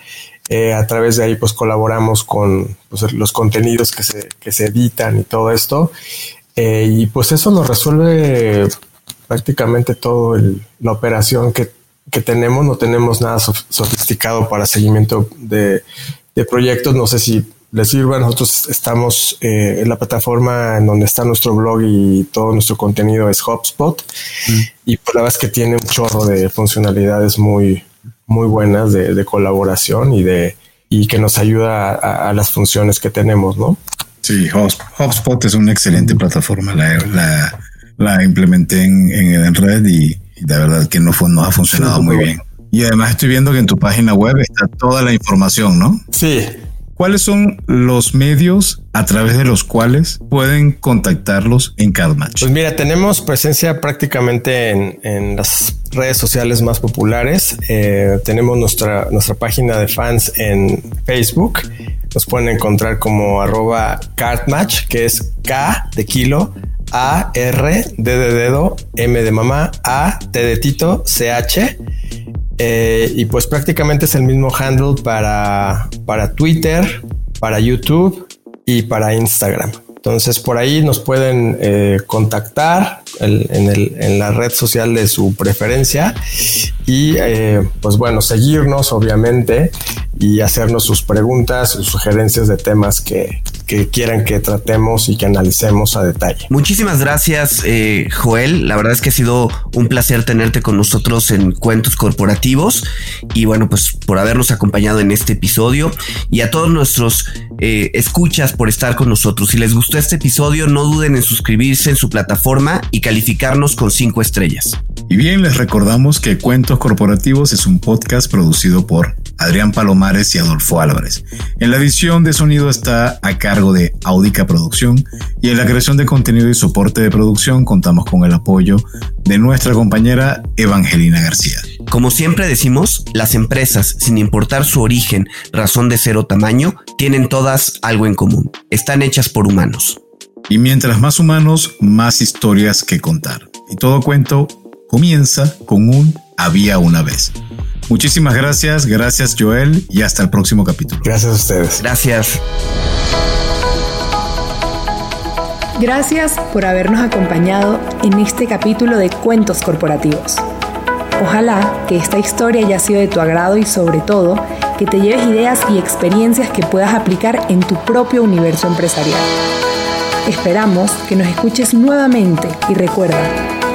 A través de ahí pues colaboramos con pues, los contenidos que se, que se editan y todo esto. Y pues eso nos resuelve prácticamente todo el, la operación que que tenemos, no tenemos nada sofisticado para seguimiento de, de proyectos. No sé si les sirva. Nosotros estamos eh, en la plataforma en donde está nuestro blog y todo nuestro contenido es HubSpot. Mm. Y pues la verdad es que tiene un chorro de funcionalidades muy, muy buenas de, de colaboración y de y que nos ayuda a, las funciones que tenemos, ¿no? Sí, HubSpot es una excelente plataforma. La, la, implementé en, en, red y, de verdad que no, fue, no ha funcionado muy bien. Y además estoy viendo que en tu página web está toda la información, ¿no? Sí, ¿Cuáles son los medios a través de los cuales pueden contactarlos en CardMatch? Pues mira, tenemos presencia prácticamente en, las redes sociales más populares. Eh, tenemos nuestra, nuestra página de fans en Facebook. Nos pueden encontrar como arroba CardMatch, que es K de kilo, A, R, D de dedo, M de mamá, A, T de Tito, CH. Eh, y pues prácticamente es el mismo handle para, para Twitter, para YouTube y para Instagram. Entonces por ahí nos pueden eh, contactar en, la red social de su preferencia y eh, pues bueno, seguirnos obviamente y hacernos sus preguntas, sus sugerencias de temas que, que quieran que tratemos y que analicemos a detalle. Muchísimas gracias, eh, Joel. La verdad es que ha sido un placer tenerte con nosotros en Cuentos Corporativos y bueno, pues por habernos acompañado en este episodio y a todos nuestros eh, escuchas por estar con nosotros. Si les gustó este episodio, no duden en suscribirse en su plataforma y calificarnos con cinco estrellas. Y bien, les recordamos que Cuentos Corporativos es un podcast producido por Adrián Palomares y Adolfo Álvarez. En la edición de sonido está a cargo de Audica Producción y en la creación de contenido y soporte de producción contamos con el apoyo de nuestra compañera Evangelina García. Como siempre decimos, las empresas, sin importar su origen, razón de ser o tamaño, tienen todas algo en común. Están hechas por humanos. Y mientras más humanos, más historias que contar. Y todo cuento comienza con un había una vez. Muchísimas gracias, gracias Joel y hasta el próximo capítulo. Gracias a ustedes. Gracias. Gracias por habernos acompañado en este capítulo de Cuentos Corporativos. Ojalá que esta historia haya sido de tu agrado y sobre todo que te lleves ideas y experiencias que puedas aplicar en tu propio universo empresarial. Esperamos que nos escuches nuevamente y recuerda,